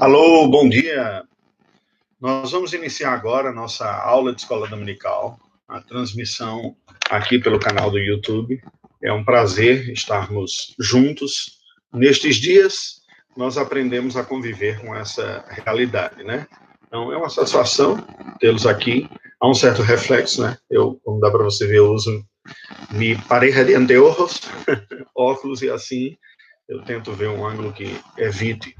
Alô, bom dia. Nós vamos iniciar agora a nossa aula de escola dominical, a transmissão aqui pelo canal do YouTube. É um prazer estarmos juntos. Nestes dias, nós aprendemos a conviver com essa realidade, né? Então, é uma satisfação tê-los aqui. Há um certo reflexo, né? Eu, como dá para você ver, eu uso mi pareja de anteojos, óculos e assim eu tento ver um ângulo que evite.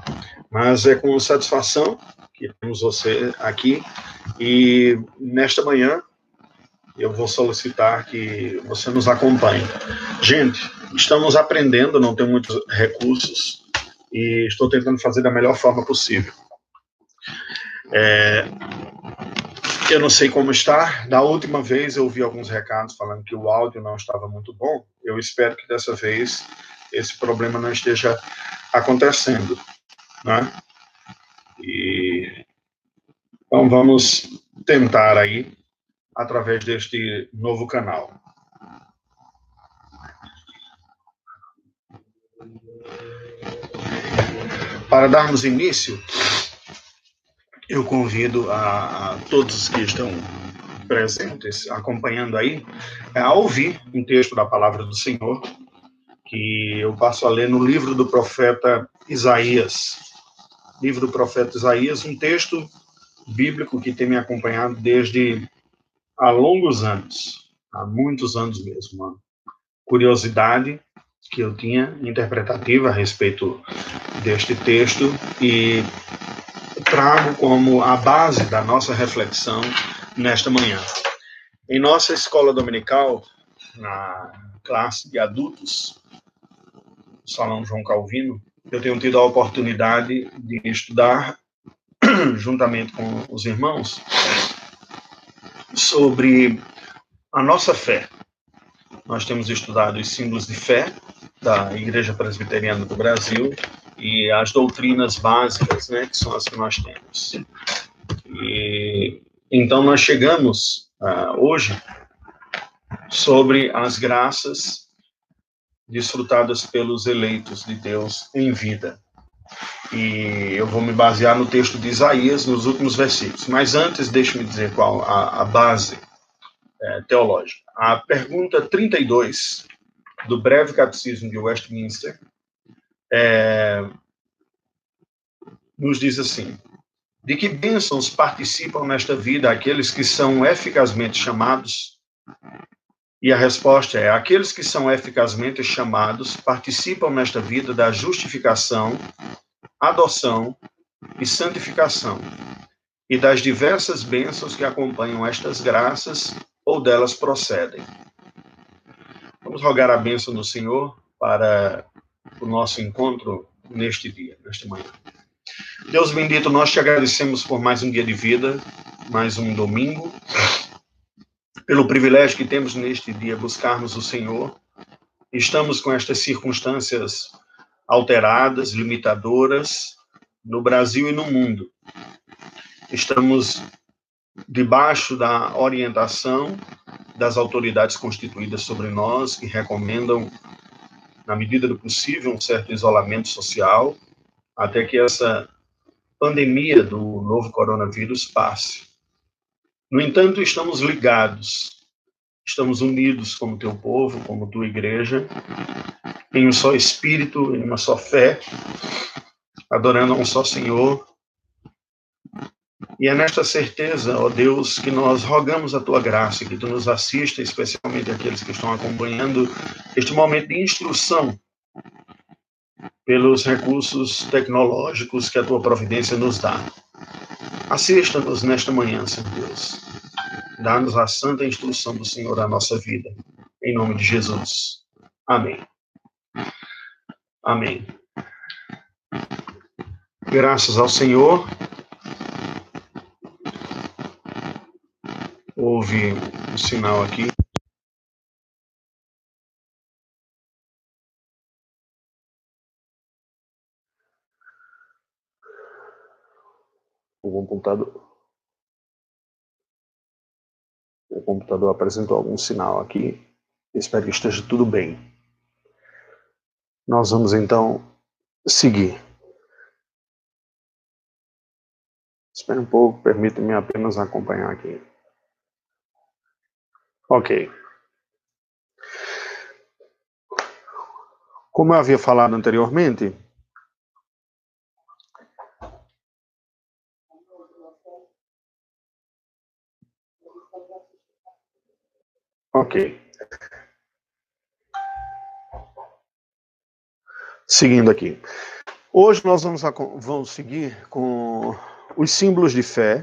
Mas é com satisfação que temos você aqui e nesta manhã eu vou solicitar que você nos acompanhe. Gente, estamos aprendendo, não tem muitos recursos e estou tentando fazer da melhor forma possível. É, eu não sei como está. Da última vez eu ouvi alguns recados falando que o áudio não estava muito bom. Eu espero que dessa vez esse problema não esteja acontecendo, né? E então vamos tentar aí através deste novo canal. Para darmos início, eu convido a, a todos que estão presentes, acompanhando aí, a ouvir um texto da palavra do Senhor que eu passo a ler no livro do profeta Isaías. Livro do profeta Isaías, um texto bíblico que tem me acompanhado desde há longos anos, há muitos anos mesmo. Uma curiosidade que eu tinha interpretativa a respeito deste texto e trago como a base da nossa reflexão nesta manhã. Em nossa escola dominical, na classe de adultos, Salão João Calvino, eu tenho tido a oportunidade de estudar, juntamente com os irmãos, sobre a nossa fé. Nós temos estudado os símbolos de fé da Igreja Presbiteriana do Brasil e as doutrinas básicas, né, que são as que nós temos. E, então, nós chegamos uh, hoje sobre as graças desfrutadas pelos eleitos de Deus em vida. E eu vou me basear no texto de Isaías, nos últimos versículos. Mas antes, deixe-me dizer qual a, a base é, teológica. A pergunta 32 do breve catecismo de Westminster é, nos diz assim: De que bênçãos participam nesta vida aqueles que são eficazmente chamados e a resposta é: aqueles que são eficazmente chamados participam nesta vida da justificação, adoção e santificação, e das diversas bênçãos que acompanham estas graças ou delas procedem. Vamos rogar a bênção do Senhor para o nosso encontro neste dia, nesta manhã. Deus bendito, nós te agradecemos por mais um dia de vida, mais um domingo pelo privilégio que temos neste dia buscarmos o Senhor. Estamos com estas circunstâncias alteradas, limitadoras, no Brasil e no mundo. Estamos debaixo da orientação das autoridades constituídas sobre nós, que recomendam, na medida do possível, um certo isolamento social, até que essa pandemia do novo coronavírus passe. No entanto, estamos ligados, estamos unidos como teu povo, como tua igreja, em um só espírito, em uma só fé, adorando a um só Senhor. E é nesta certeza, ó Deus, que nós rogamos a tua graça, que tu nos assista, especialmente aqueles que estão acompanhando este momento de instrução pelos recursos tecnológicos que a tua providência nos dá. Assista-nos nesta manhã, Senhor Deus. Dá-nos a santa instrução do Senhor à nossa vida. Em nome de Jesus. Amém. Amém. Graças ao Senhor. Houve um sinal aqui. O computador. O computador apresentou algum sinal aqui. Espero que esteja tudo bem. Nós vamos então seguir. Espere um pouco, permita-me apenas acompanhar aqui. Ok. Como eu havia falado anteriormente, Ok. Seguindo aqui. Hoje nós vamos, vamos seguir com os símbolos de fé,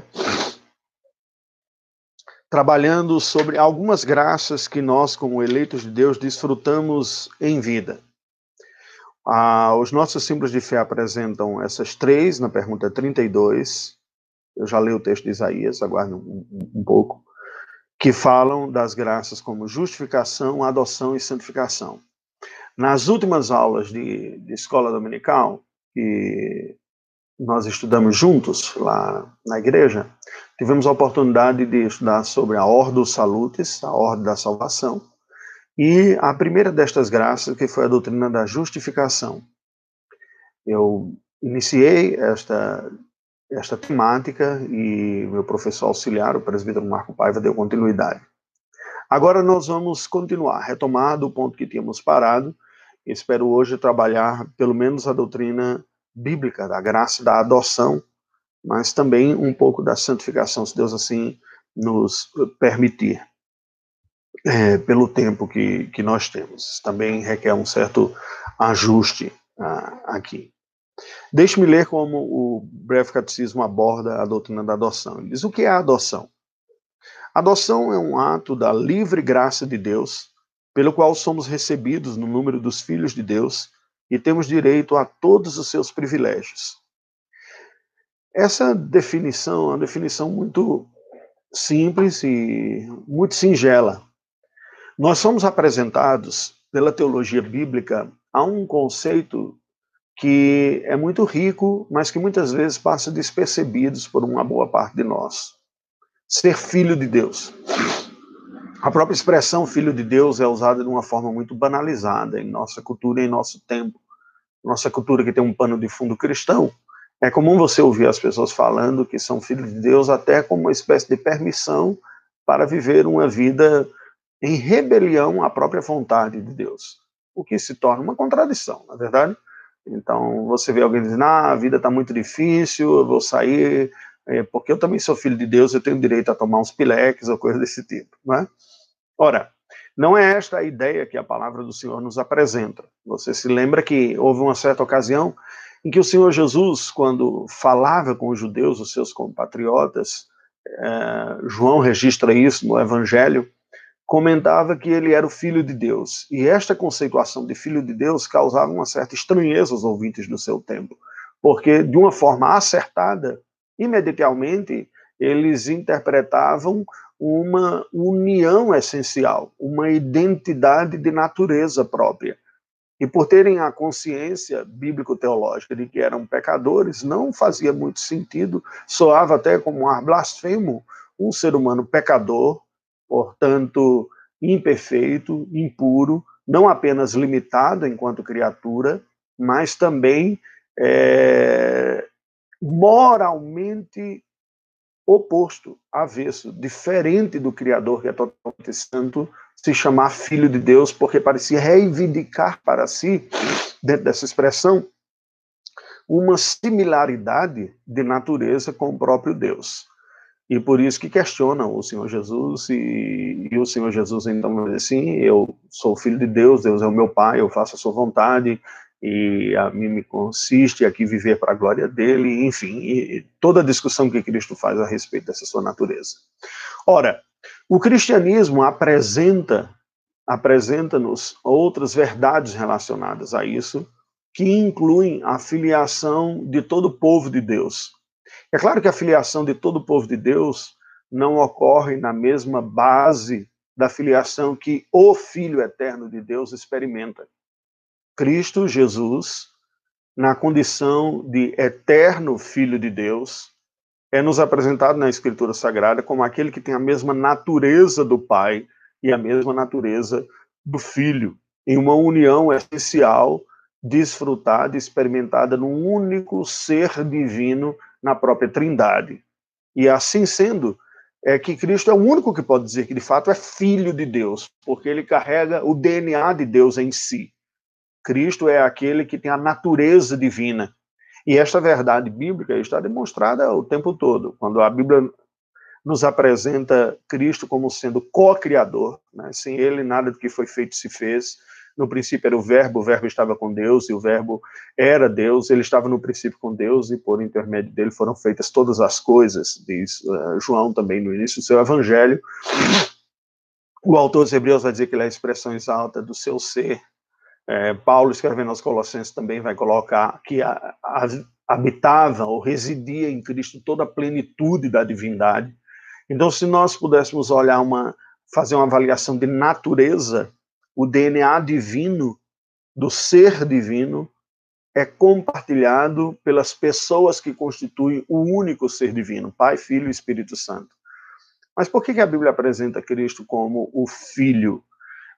trabalhando sobre algumas graças que nós, como eleitos de Deus, desfrutamos em vida. Ah, os nossos símbolos de fé apresentam essas três, na pergunta 32. Eu já li o texto de Isaías, aguardo um, um, um pouco que falam das graças como justificação, adoção e santificação. Nas últimas aulas de, de escola dominical, que nós estudamos juntos lá na igreja, tivemos a oportunidade de estudar sobre a Ordo Salutis, a Ordem da Salvação, e a primeira destas graças, que foi a doutrina da justificação. Eu iniciei esta esta temática e meu professor auxiliar, o presbítero Marco Paiva, deu continuidade. Agora nós vamos continuar, retomar do ponto que tínhamos parado. Espero hoje trabalhar pelo menos a doutrina bíblica da graça da adoção, mas também um pouco da santificação, se Deus assim nos permitir, é, pelo tempo que, que nós temos. Também requer um certo ajuste ah, aqui. Deixe-me ler como o breve catecismo aborda a doutrina da adoção. Ele diz: o que é a adoção? adoção é um ato da livre graça de Deus, pelo qual somos recebidos no número dos filhos de Deus e temos direito a todos os seus privilégios. Essa definição é uma definição muito simples e muito singela. Nós somos apresentados pela teologia bíblica a um conceito que é muito rico, mas que muitas vezes passa despercebidos por uma boa parte de nós. Ser filho de Deus. A própria expressão filho de Deus é usada de uma forma muito banalizada em nossa cultura e em nosso tempo. Nossa cultura que tem um pano de fundo cristão, é comum você ouvir as pessoas falando que são filhos de Deus até como uma espécie de permissão para viver uma vida em rebelião à própria vontade de Deus, o que se torna uma contradição, na é verdade. Então, você vê alguém dizendo, ah, a vida está muito difícil, eu vou sair, é, porque eu também sou filho de Deus, eu tenho direito a tomar uns pileques ou coisa desse tipo, não é? Ora, não é esta a ideia que a palavra do Senhor nos apresenta. Você se lembra que houve uma certa ocasião em que o Senhor Jesus, quando falava com os judeus, os seus compatriotas, é, João registra isso no Evangelho, comentava que ele era o filho de Deus. E esta conceituação de filho de Deus causava uma certa estranheza aos ouvintes do seu tempo, porque de uma forma acertada, imediatamente eles interpretavam uma união essencial, uma identidade de natureza própria. E por terem a consciência bíblico-teológica de que eram pecadores, não fazia muito sentido, soava até como um ar blasfemo um ser humano pecador portanto, imperfeito, impuro, não apenas limitado enquanto criatura, mas também é, moralmente oposto, avesso, diferente do Criador, que é totalmente santo, se chamar filho de Deus, porque parecia reivindicar para si, dentro dessa expressão, uma similaridade de natureza com o próprio Deus. E por isso que questionam o Senhor Jesus, e, e o Senhor Jesus então dizer assim, eu sou filho de Deus, Deus é o meu Pai, eu faço a sua vontade, e a mim me consiste aqui viver para a glória dele, enfim, e toda a discussão que Cristo faz a respeito dessa sua natureza. Ora, o cristianismo apresenta apresenta-nos outras verdades relacionadas a isso, que incluem a filiação de todo o povo de Deus, é claro que a filiação de todo o povo de Deus não ocorre na mesma base da filiação que o Filho eterno de Deus experimenta. Cristo Jesus, na condição de eterno Filho de Deus, é nos apresentado na Escritura Sagrada como aquele que tem a mesma natureza do Pai e a mesma natureza do Filho, em uma união essencial, desfrutada, experimentada num único ser divino na própria Trindade. E assim sendo, é que Cristo é o único que pode dizer que de fato é filho de Deus, porque ele carrega o DNA de Deus em si. Cristo é aquele que tem a natureza divina. E esta verdade bíblica está demonstrada o tempo todo. Quando a Bíblia nos apresenta Cristo como sendo co-criador, né? sem ele nada do que foi feito se fez. No princípio era o Verbo, o Verbo estava com Deus e o Verbo era Deus. Ele estava no princípio com Deus e por intermédio dele foram feitas todas as coisas, diz uh, João também no início do seu Evangelho. O autor dos Hebreus vai dizer que ele é a expressão exalta do seu ser. É, Paulo, escrevendo aos Colossenses, também vai colocar que a, a, habitava ou residia em Cristo toda a plenitude da divindade. Então, se nós pudéssemos olhar uma, fazer uma avaliação de natureza, o DNA divino, do ser divino, é compartilhado pelas pessoas que constituem o único ser divino, Pai, Filho e Espírito Santo. Mas por que a Bíblia apresenta Cristo como o Filho?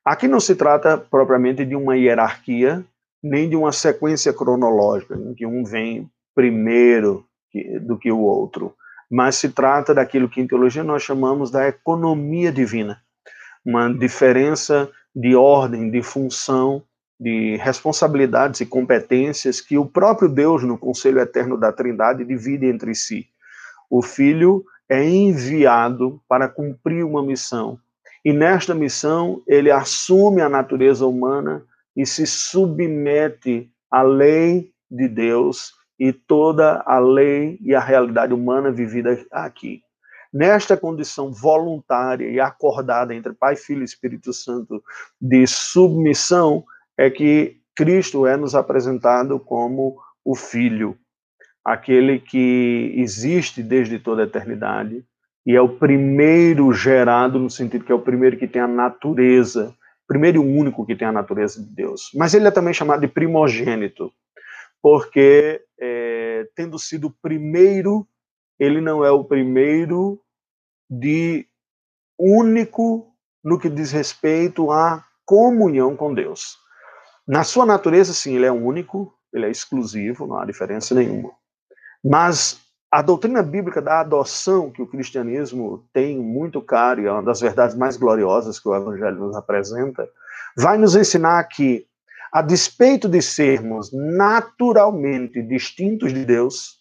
Aqui não se trata propriamente de uma hierarquia, nem de uma sequência cronológica, em que um vem primeiro do que o outro, mas se trata daquilo que em teologia nós chamamos da economia divina, uma diferença de ordem, de função, de responsabilidades e competências que o próprio Deus, no conselho eterno da Trindade, divide entre si. O Filho é enviado para cumprir uma missão, e nesta missão ele assume a natureza humana e se submete à lei de Deus e toda a lei e a realidade humana vivida aqui nesta condição voluntária e acordada entre Pai, Filho e Espírito Santo de submissão, é que Cristo é nos apresentado como o Filho, aquele que existe desde toda a eternidade e é o primeiro gerado, no sentido que é o primeiro que tem a natureza, primeiro e único que tem a natureza de Deus. Mas ele é também chamado de primogênito, porque, é, tendo sido o primeiro ele não é o primeiro de único no que diz respeito à comunhão com Deus. Na sua natureza, sim, ele é único, ele é exclusivo, não há diferença nenhuma. Mas a doutrina bíblica da adoção, que o cristianismo tem muito caro, e é uma das verdades mais gloriosas que o evangelho nos apresenta, vai nos ensinar que, a despeito de sermos naturalmente distintos de Deus,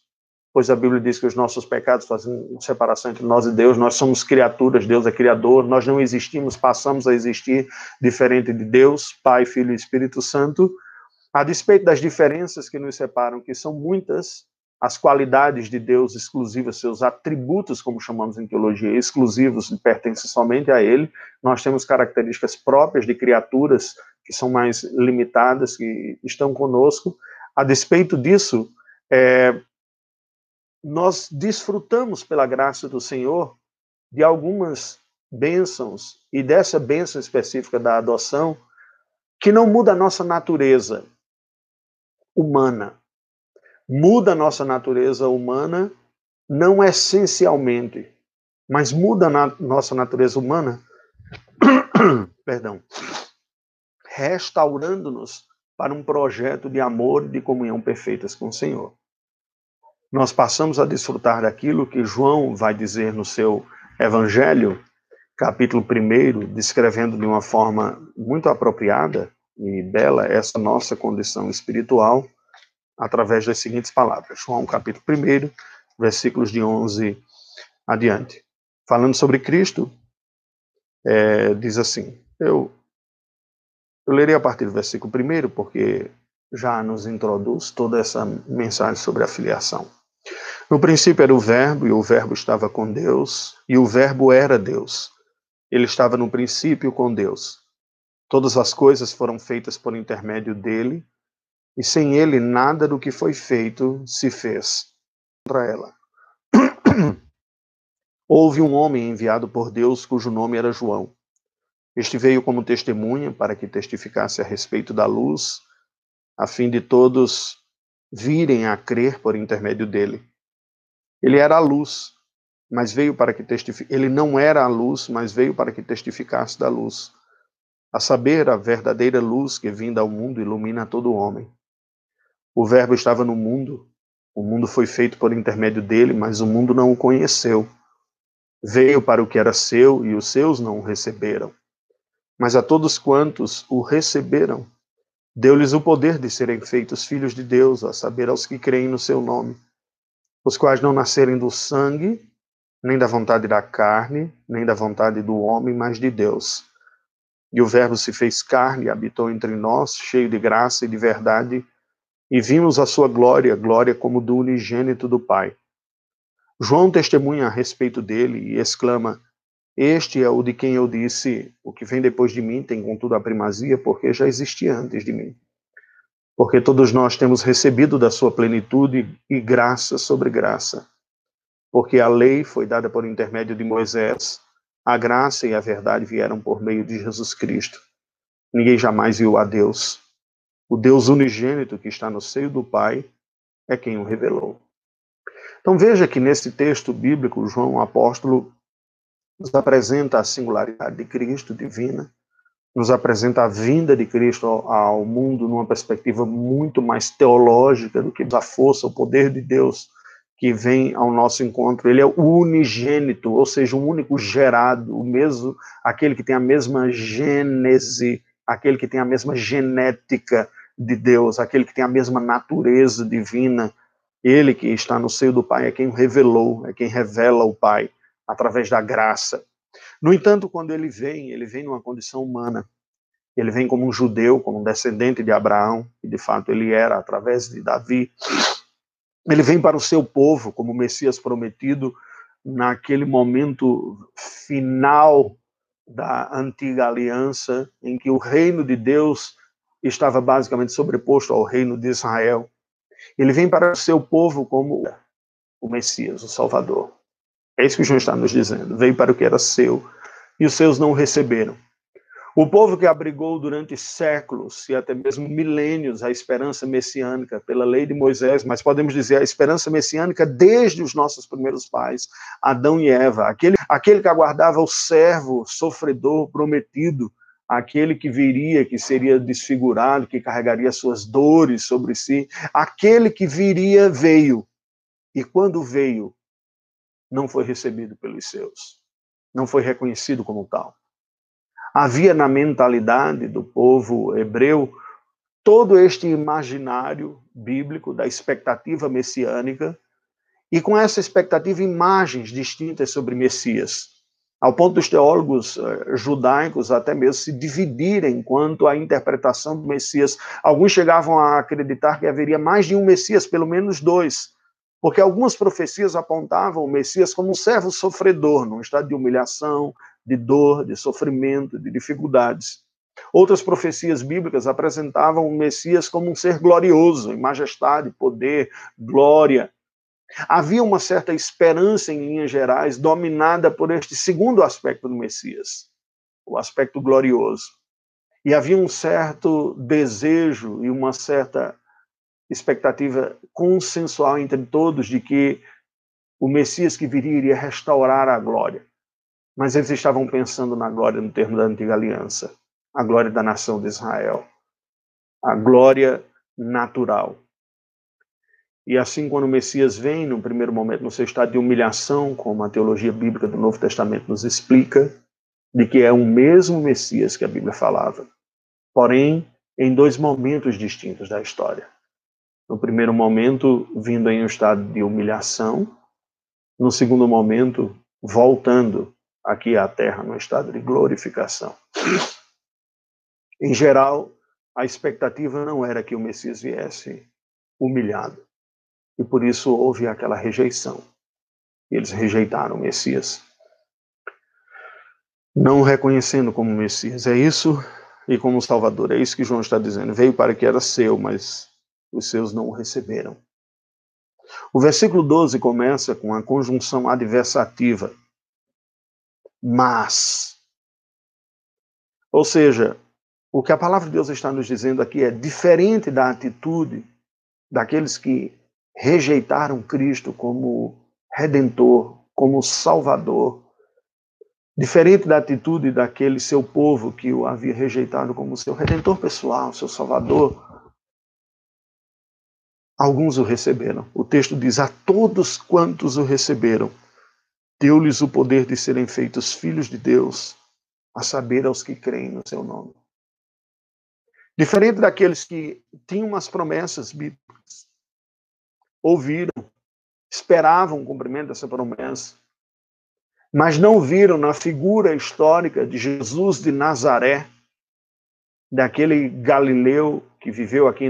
pois a Bíblia diz que os nossos pecados fazem separação entre nós e Deus, nós somos criaturas, Deus é criador, nós não existimos, passamos a existir diferente de Deus, Pai, Filho e Espírito Santo. A despeito das diferenças que nos separam, que são muitas, as qualidades de Deus exclusivas, seus atributos, como chamamos em teologia, exclusivos, pertencem somente a Ele. Nós temos características próprias de criaturas que são mais limitadas, que estão conosco. A despeito disso, é, nós desfrutamos pela graça do Senhor de algumas bênçãos e dessa bênção específica da adoção que não muda a nossa natureza humana. Muda a nossa natureza humana não essencialmente, mas muda a na nossa natureza humana, perdão, restaurando-nos para um projeto de amor e de comunhão perfeitas com o Senhor nós passamos a desfrutar daquilo que João vai dizer no seu Evangelho, capítulo 1, descrevendo de uma forma muito apropriada e bela essa nossa condição espiritual, através das seguintes palavras. João, capítulo 1, versículos de 11 adiante. Falando sobre Cristo, é, diz assim: eu, eu lerei a partir do versículo 1, porque já nos introduz toda essa mensagem sobre a filiação. No princípio era o Verbo, e o Verbo estava com Deus, e o Verbo era Deus. Ele estava no princípio com Deus. Todas as coisas foram feitas por intermédio dele, e sem ele nada do que foi feito se fez. Para ela. Houve um homem enviado por Deus cujo nome era João. Este veio como testemunha para que testificasse a respeito da luz, a fim de todos virem a crer por intermédio dele. Ele era a luz, mas veio para que testificasse. Ele não era a luz, mas veio para que testificasse da luz. A saber, a verdadeira luz que vinda ao mundo ilumina todo homem. O Verbo estava no mundo, O mundo foi feito por intermédio dele, mas o mundo não o conheceu. Veio para o que era seu e os seus não o receberam. Mas a todos quantos o receberam, deu-lhes o poder de serem feitos filhos de Deus, a saber, aos que creem no seu nome, os quais não nascerem do sangue, nem da vontade da carne, nem da vontade do homem, mas de Deus. E o Verbo se fez carne e habitou entre nós, cheio de graça e de verdade, e vimos a sua glória, glória como do unigênito do Pai. João testemunha a respeito dele e exclama: este é o de quem eu disse: o que vem depois de mim tem contudo a primazia, porque já existia antes de mim. Porque todos nós temos recebido da sua plenitude e graça sobre graça. Porque a lei foi dada por intermédio de Moisés, a graça e a verdade vieram por meio de Jesus Cristo. Ninguém jamais viu a Deus. O Deus unigênito que está no seio do Pai é quem o revelou. Então veja que nesse texto bíblico, João o apóstolo nos apresenta a singularidade de Cristo divina, nos apresenta a vinda de Cristo ao, mundo numa perspectiva muito mais teológica do que a força, o poder de Deus que vem ao nosso encontro. Ele é unigênito, ou seja, o único gerado, o mesmo, aquele que tem a mesma gênese, aquele que tem a mesma genética de Deus, aquele que tem a mesma natureza divina. Ele que está no seio do Pai é quem revelou, é quem revela o Pai através da graça. No entanto, quando ele vem, ele vem numa condição humana. Ele vem como um judeu, como um descendente de Abraão, e de fato ele era através de Davi. Ele vem para o seu povo como Messias prometido naquele momento final da antiga aliança, em que o reino de Deus estava basicamente sobreposto ao reino de Israel. Ele vem para o seu povo como o Messias, o Salvador. É isso que João está nos dizendo. Veio para o que era seu e os seus não o receberam. O povo que abrigou durante séculos e até mesmo milênios a esperança messiânica pela lei de Moisés, mas podemos dizer a esperança messiânica desde os nossos primeiros pais, Adão e Eva, aquele, aquele que aguardava o servo sofredor prometido, aquele que viria, que seria desfigurado, que carregaria suas dores sobre si, aquele que viria veio. E quando veio, não foi recebido pelos seus, não foi reconhecido como tal. Havia na mentalidade do povo hebreu todo este imaginário bíblico da expectativa messiânica e com essa expectativa imagens distintas sobre Messias, ao ponto dos teólogos uh, judaicos até mesmo se dividirem quanto à interpretação do Messias. Alguns chegavam a acreditar que haveria mais de um Messias, pelo menos dois. Porque algumas profecias apontavam o Messias como um servo sofredor, num estado de humilhação, de dor, de sofrimento, de dificuldades. Outras profecias bíblicas apresentavam o Messias como um ser glorioso, em majestade, poder, glória. Havia uma certa esperança, em linhas gerais, dominada por este segundo aspecto do Messias, o aspecto glorioso. E havia um certo desejo e uma certa expectativa consensual entre todos de que o Messias que viria iria restaurar a glória. Mas eles estavam pensando na glória no termo da antiga aliança, a glória da nação de Israel, a glória natural. E assim, quando o Messias vem, no primeiro momento, no seu estado de humilhação, como a teologia bíblica do Novo Testamento nos explica, de que é o mesmo Messias que a Bíblia falava, porém, em dois momentos distintos da história no primeiro momento, vindo em um estado de humilhação, no segundo momento, voltando aqui à terra no estado de glorificação. Em geral, a expectativa não era que o Messias viesse humilhado, e por isso houve aquela rejeição. Eles rejeitaram o Messias, não o reconhecendo como Messias. É isso e como Salvador. É isso que João está dizendo. Veio para que era seu, mas os seus não o receberam. O versículo 12 começa com a conjunção adversativa. Mas. Ou seja, o que a palavra de Deus está nos dizendo aqui é diferente da atitude daqueles que rejeitaram Cristo como redentor, como salvador, diferente da atitude daquele seu povo que o havia rejeitado como seu redentor pessoal, seu salvador, alguns o receberam. O texto diz: A todos quantos o receberam, deu-lhes o poder de serem feitos filhos de Deus, a saber, aos que creem no seu nome. Diferente daqueles que tinham umas promessas bíblicas, ouviram, esperavam o cumprimento dessa promessa, mas não viram na figura histórica de Jesus de Nazaré, daquele Galileu que viveu aqui,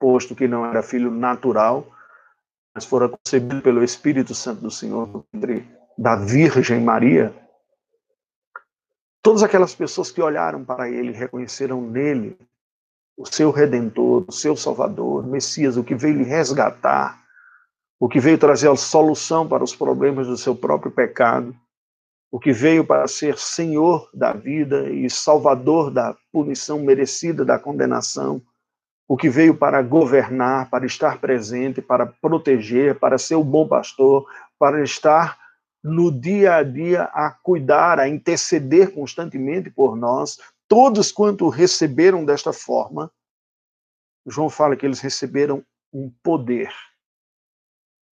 posto que não era filho natural, mas fora concebido pelo Espírito Santo do Senhor, da Virgem Maria. Todas aquelas pessoas que olharam para ele, reconheceram nele o seu redentor, o seu salvador, Messias, o que veio lhe resgatar, o que veio trazer a solução para os problemas do seu próprio pecado, o que veio para ser senhor da vida e salvador da punição merecida da condenação, o que veio para governar, para estar presente, para proteger, para ser o bom pastor, para estar no dia a dia a cuidar, a interceder constantemente por nós, todos quanto receberam desta forma, João fala que eles receberam um poder,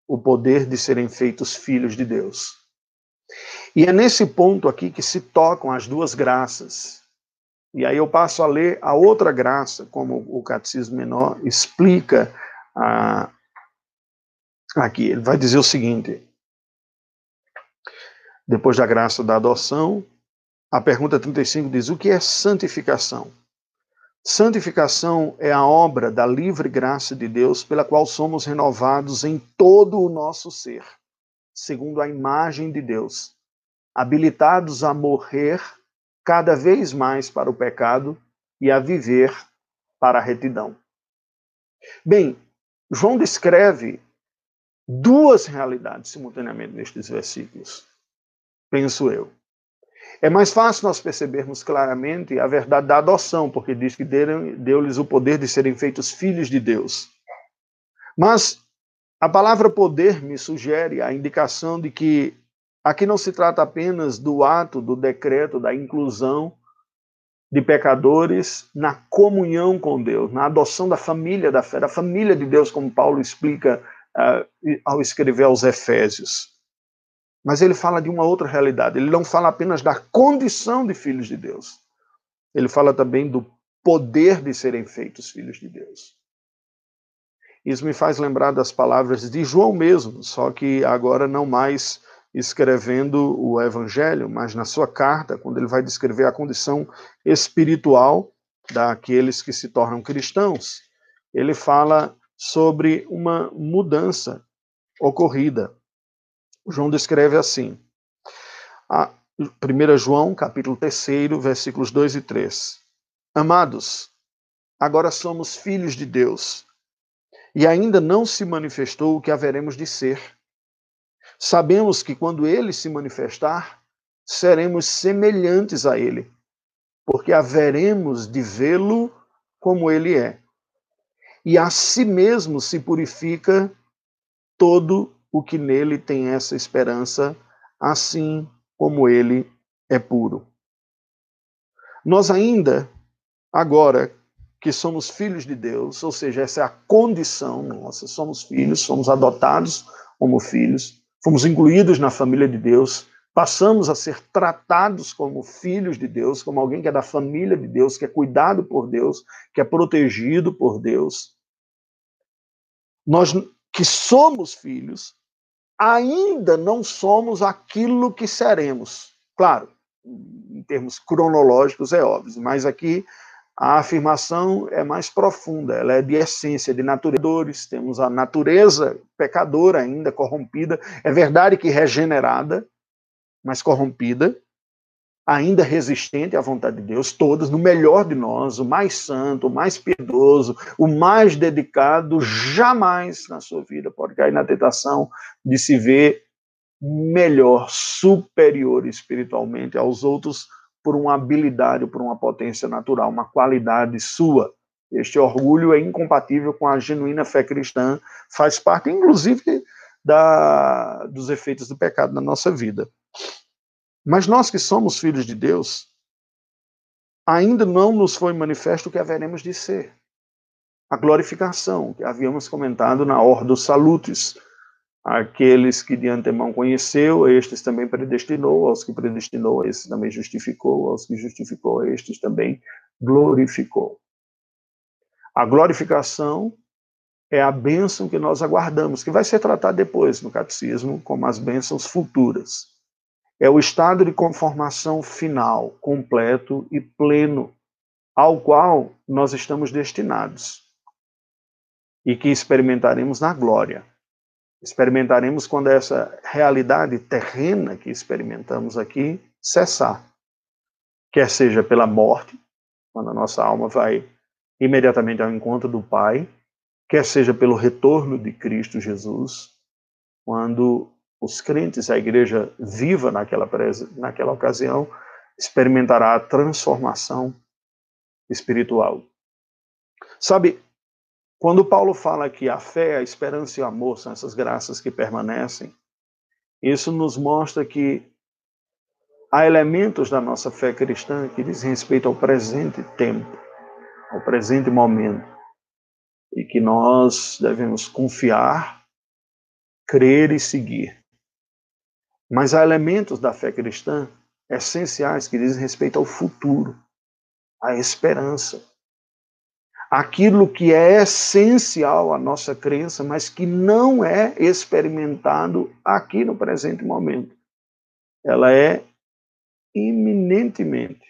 o poder de serem feitos filhos de Deus. E é nesse ponto aqui que se tocam as duas graças. E aí eu passo a ler a outra graça, como o Catecismo Menor explica ah, aqui. Ele vai dizer o seguinte: depois da graça da adoção, a pergunta 35 diz: o que é santificação? Santificação é a obra da livre graça de Deus pela qual somos renovados em todo o nosso ser, segundo a imagem de Deus, habilitados a morrer cada vez mais para o pecado e a viver para a retidão. Bem, João descreve duas realidades simultaneamente nestes versículos, penso eu. É mais fácil nós percebermos claramente a verdade da adoção, porque diz que deu-lhes o poder de serem feitos filhos de Deus. Mas a palavra poder me sugere a indicação de que aqui não se trata apenas do ato, do decreto, da inclusão de pecadores na comunhão com Deus, na adoção da família da fé, da família de Deus, como Paulo explica uh, ao escrever aos Efésios. Mas ele fala de uma outra realidade. Ele não fala apenas da condição de filhos de Deus. Ele fala também do poder de serem feitos filhos de Deus. Isso me faz lembrar das palavras de João mesmo, só que agora não mais escrevendo o Evangelho, mas na sua carta, quando ele vai descrever a condição espiritual daqueles que se tornam cristãos, ele fala sobre uma mudança ocorrida. João descreve assim. A 1 João, capítulo 3, versículos 2 e 3. Amados, agora somos filhos de Deus, e ainda não se manifestou o que haveremos de ser. Sabemos que quando ele se manifestar, seremos semelhantes a ele, porque haveremos de vê-lo como ele é. E a si mesmo se purifica todo o que nele tem essa esperança, assim como ele é puro. Nós ainda, agora que somos filhos de Deus, ou seja, essa é a condição nossa, somos filhos, somos adotados como filhos, fomos incluídos na família de Deus, passamos a ser tratados como filhos de Deus, como alguém que é da família de Deus, que é cuidado por Deus, que é protegido por Deus. Nós que somos filhos, ainda não somos aquilo que seremos. Claro, em termos cronológicos é óbvio, mas aqui a afirmação é mais profunda, ela é de essência, de natureza. Temos a natureza pecadora ainda corrompida, é verdade que regenerada, mas corrompida ainda resistente à vontade de Deus, todas, no melhor de nós, o mais santo, o mais piedoso, o mais dedicado, jamais na sua vida pode cair na tentação de se ver melhor, superior espiritualmente aos outros por uma habilidade, por uma potência natural, uma qualidade sua. Este orgulho é incompatível com a genuína fé cristã, faz parte, inclusive, da, dos efeitos do pecado na nossa vida. Mas nós que somos filhos de Deus, ainda não nos foi manifesto o que haveremos de ser. a glorificação, que havíamos comentado na Ordo Salutis. Aqueles que de antemão conheceu, estes também predestinou, aos que predestinou, estes também justificou, aos que justificou, estes também glorificou. A glorificação é a bênção que nós aguardamos, que vai ser tratada depois no catecismo como as bênçãos futuras. É o estado de conformação final, completo e pleno, ao qual nós estamos destinados e que experimentaremos na glória. Experimentaremos quando essa realidade terrena que experimentamos aqui cessar. Quer seja pela morte, quando a nossa alma vai imediatamente ao encontro do Pai, quer seja pelo retorno de Cristo Jesus, quando os crentes, a igreja viva naquela, naquela ocasião, experimentará a transformação espiritual. Sabe, quando Paulo fala que a fé, a esperança e o amor são essas graças que permanecem, isso nos mostra que há elementos da nossa fé cristã que dizem respeito ao presente tempo, ao presente momento, e que nós devemos confiar, crer e seguir. Mas há elementos da fé cristã essenciais que dizem respeito ao futuro, à esperança, aquilo que é essencial à nossa crença, mas que não é experimentado aqui no presente momento. Ela é iminentemente,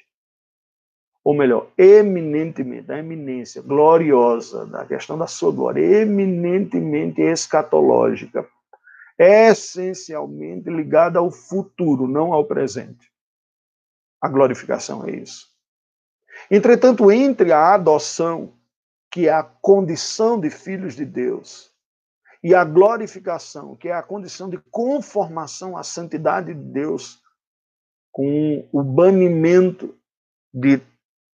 ou melhor, eminentemente, a eminência gloriosa da questão da sua glória, eminentemente escatológica, essencialmente ligada ao futuro, não ao presente. A glorificação é isso. Entretanto, entre a adoção que é a condição de filhos de Deus, e a glorificação, que é a condição de conformação à santidade de Deus, com o banimento de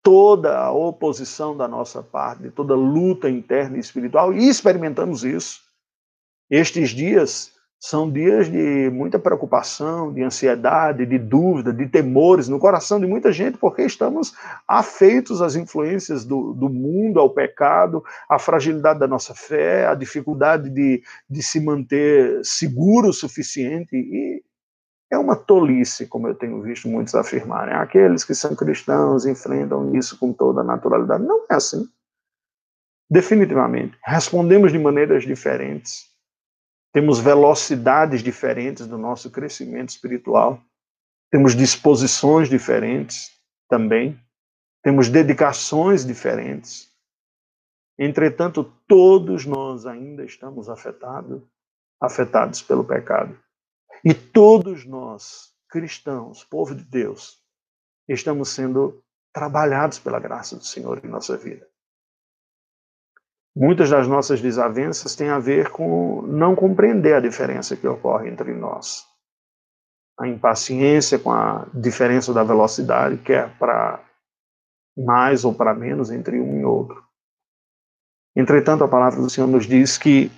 toda a oposição da nossa parte, de toda luta interna e espiritual, e experimentamos isso. Estes dias são dias de muita preocupação, de ansiedade, de dúvida, de temores no coração de muita gente, porque estamos afeitos às influências do, do mundo, ao pecado, à fragilidade da nossa fé, à dificuldade de, de se manter seguro o suficiente. E é uma tolice, como eu tenho visto muitos afirmarem. Aqueles que são cristãos enfrentam isso com toda a naturalidade. Não é assim. Definitivamente. Respondemos de maneiras diferentes temos velocidades diferentes do nosso crescimento espiritual, temos disposições diferentes também, temos dedicações diferentes. Entretanto, todos nós ainda estamos afetados, afetados pelo pecado. E todos nós, cristãos, povo de Deus, estamos sendo trabalhados pela graça do Senhor em nossa vida. Muitas das nossas desavenças têm a ver com não compreender a diferença que ocorre entre nós. A impaciência com a diferença da velocidade, quer para mais ou para menos entre um e outro. Entretanto, a palavra do Senhor nos diz que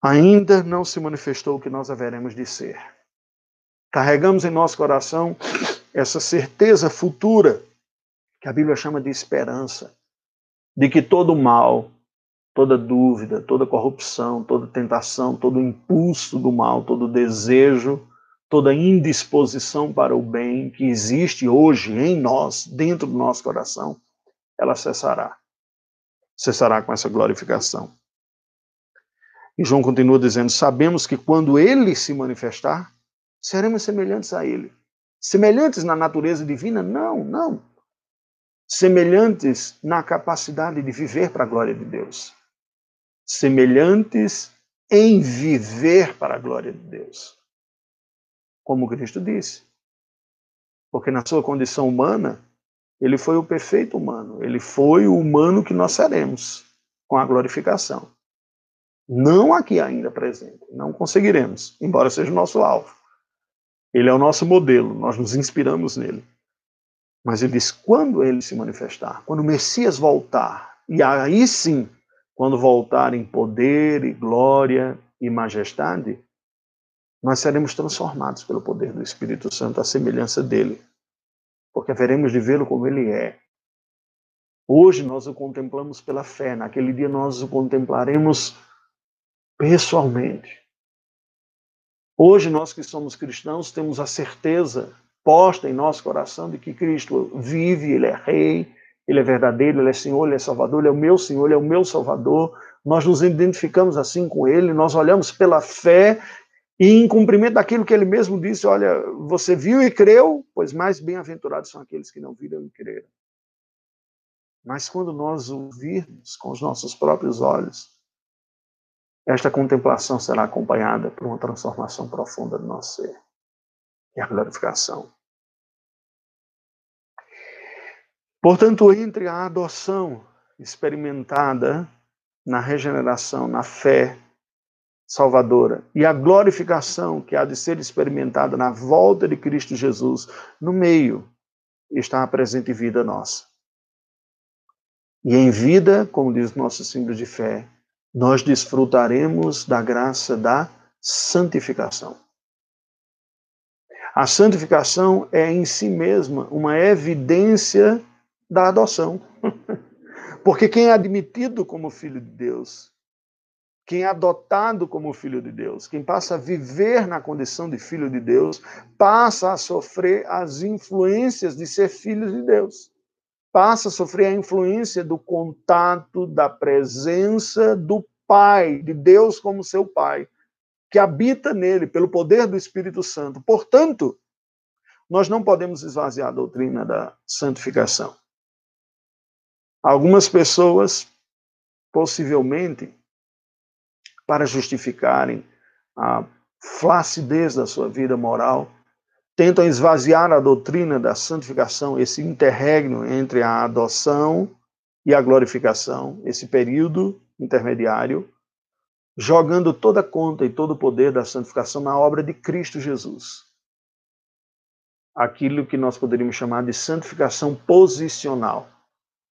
ainda não se manifestou o que nós haveremos de ser. Carregamos em nosso coração essa certeza futura, que a Bíblia chama de esperança de que todo mal, toda dúvida, toda corrupção, toda tentação, todo impulso do mal, todo desejo, toda indisposição para o bem que existe hoje em nós, dentro do nosso coração, ela cessará. Cessará com essa glorificação. E João continua dizendo: Sabemos que quando ele se manifestar, seremos semelhantes a ele. Semelhantes na natureza divina? Não, não semelhantes na capacidade de viver para a glória de Deus, semelhantes em viver para a glória de Deus. Como Cristo disse. Porque na sua condição humana, ele foi o perfeito humano, ele foi o humano que nós seremos com a glorificação. Não aqui ainda presente, não conseguiremos, embora seja o nosso alvo. Ele é o nosso modelo, nós nos inspiramos nele. Mas ele diz: quando ele se manifestar, quando o Messias voltar, e aí sim, quando voltar em poder e glória e majestade, nós seremos transformados pelo poder do Espírito Santo à semelhança dele, porque haveremos de vê-lo como ele é. Hoje nós o contemplamos pela fé, naquele dia nós o contemplaremos pessoalmente. Hoje nós que somos cristãos temos a certeza posta em nosso coração de que Cristo vive, ele é rei, ele é verdadeiro, ele é Senhor, ele é Salvador, ele é o meu Senhor, ele é o meu Salvador. Nós nos identificamos assim com ele, nós olhamos pela fé e em cumprimento daquilo que ele mesmo disse, olha, você viu e creu, pois mais bem-aventurados são aqueles que não viram e creram. Mas quando nós o virmos com os nossos próprios olhos, esta contemplação será acompanhada por uma transformação profunda do nosso ser, e a glorificação. Portanto, entre a adoção experimentada na regeneração, na fé salvadora, e a glorificação que há de ser experimentada na volta de Cristo Jesus, no meio está a presente vida nossa. E em vida, como diz nosso símbolo de fé, nós desfrutaremos da graça da santificação. A santificação é em si mesma uma evidência da adoção. Porque quem é admitido como filho de Deus, quem é adotado como filho de Deus, quem passa a viver na condição de filho de Deus, passa a sofrer as influências de ser filho de Deus. Passa a sofrer a influência do contato, da presença do Pai, de Deus como seu Pai, que habita nele pelo poder do Espírito Santo. Portanto, nós não podemos esvaziar a doutrina da santificação. Algumas pessoas, possivelmente, para justificarem a flacidez da sua vida moral, tentam esvaziar a doutrina da santificação, esse interregno entre a adoção e a glorificação, esse período intermediário, jogando toda a conta e todo o poder da santificação na obra de Cristo Jesus. Aquilo que nós poderíamos chamar de santificação posicional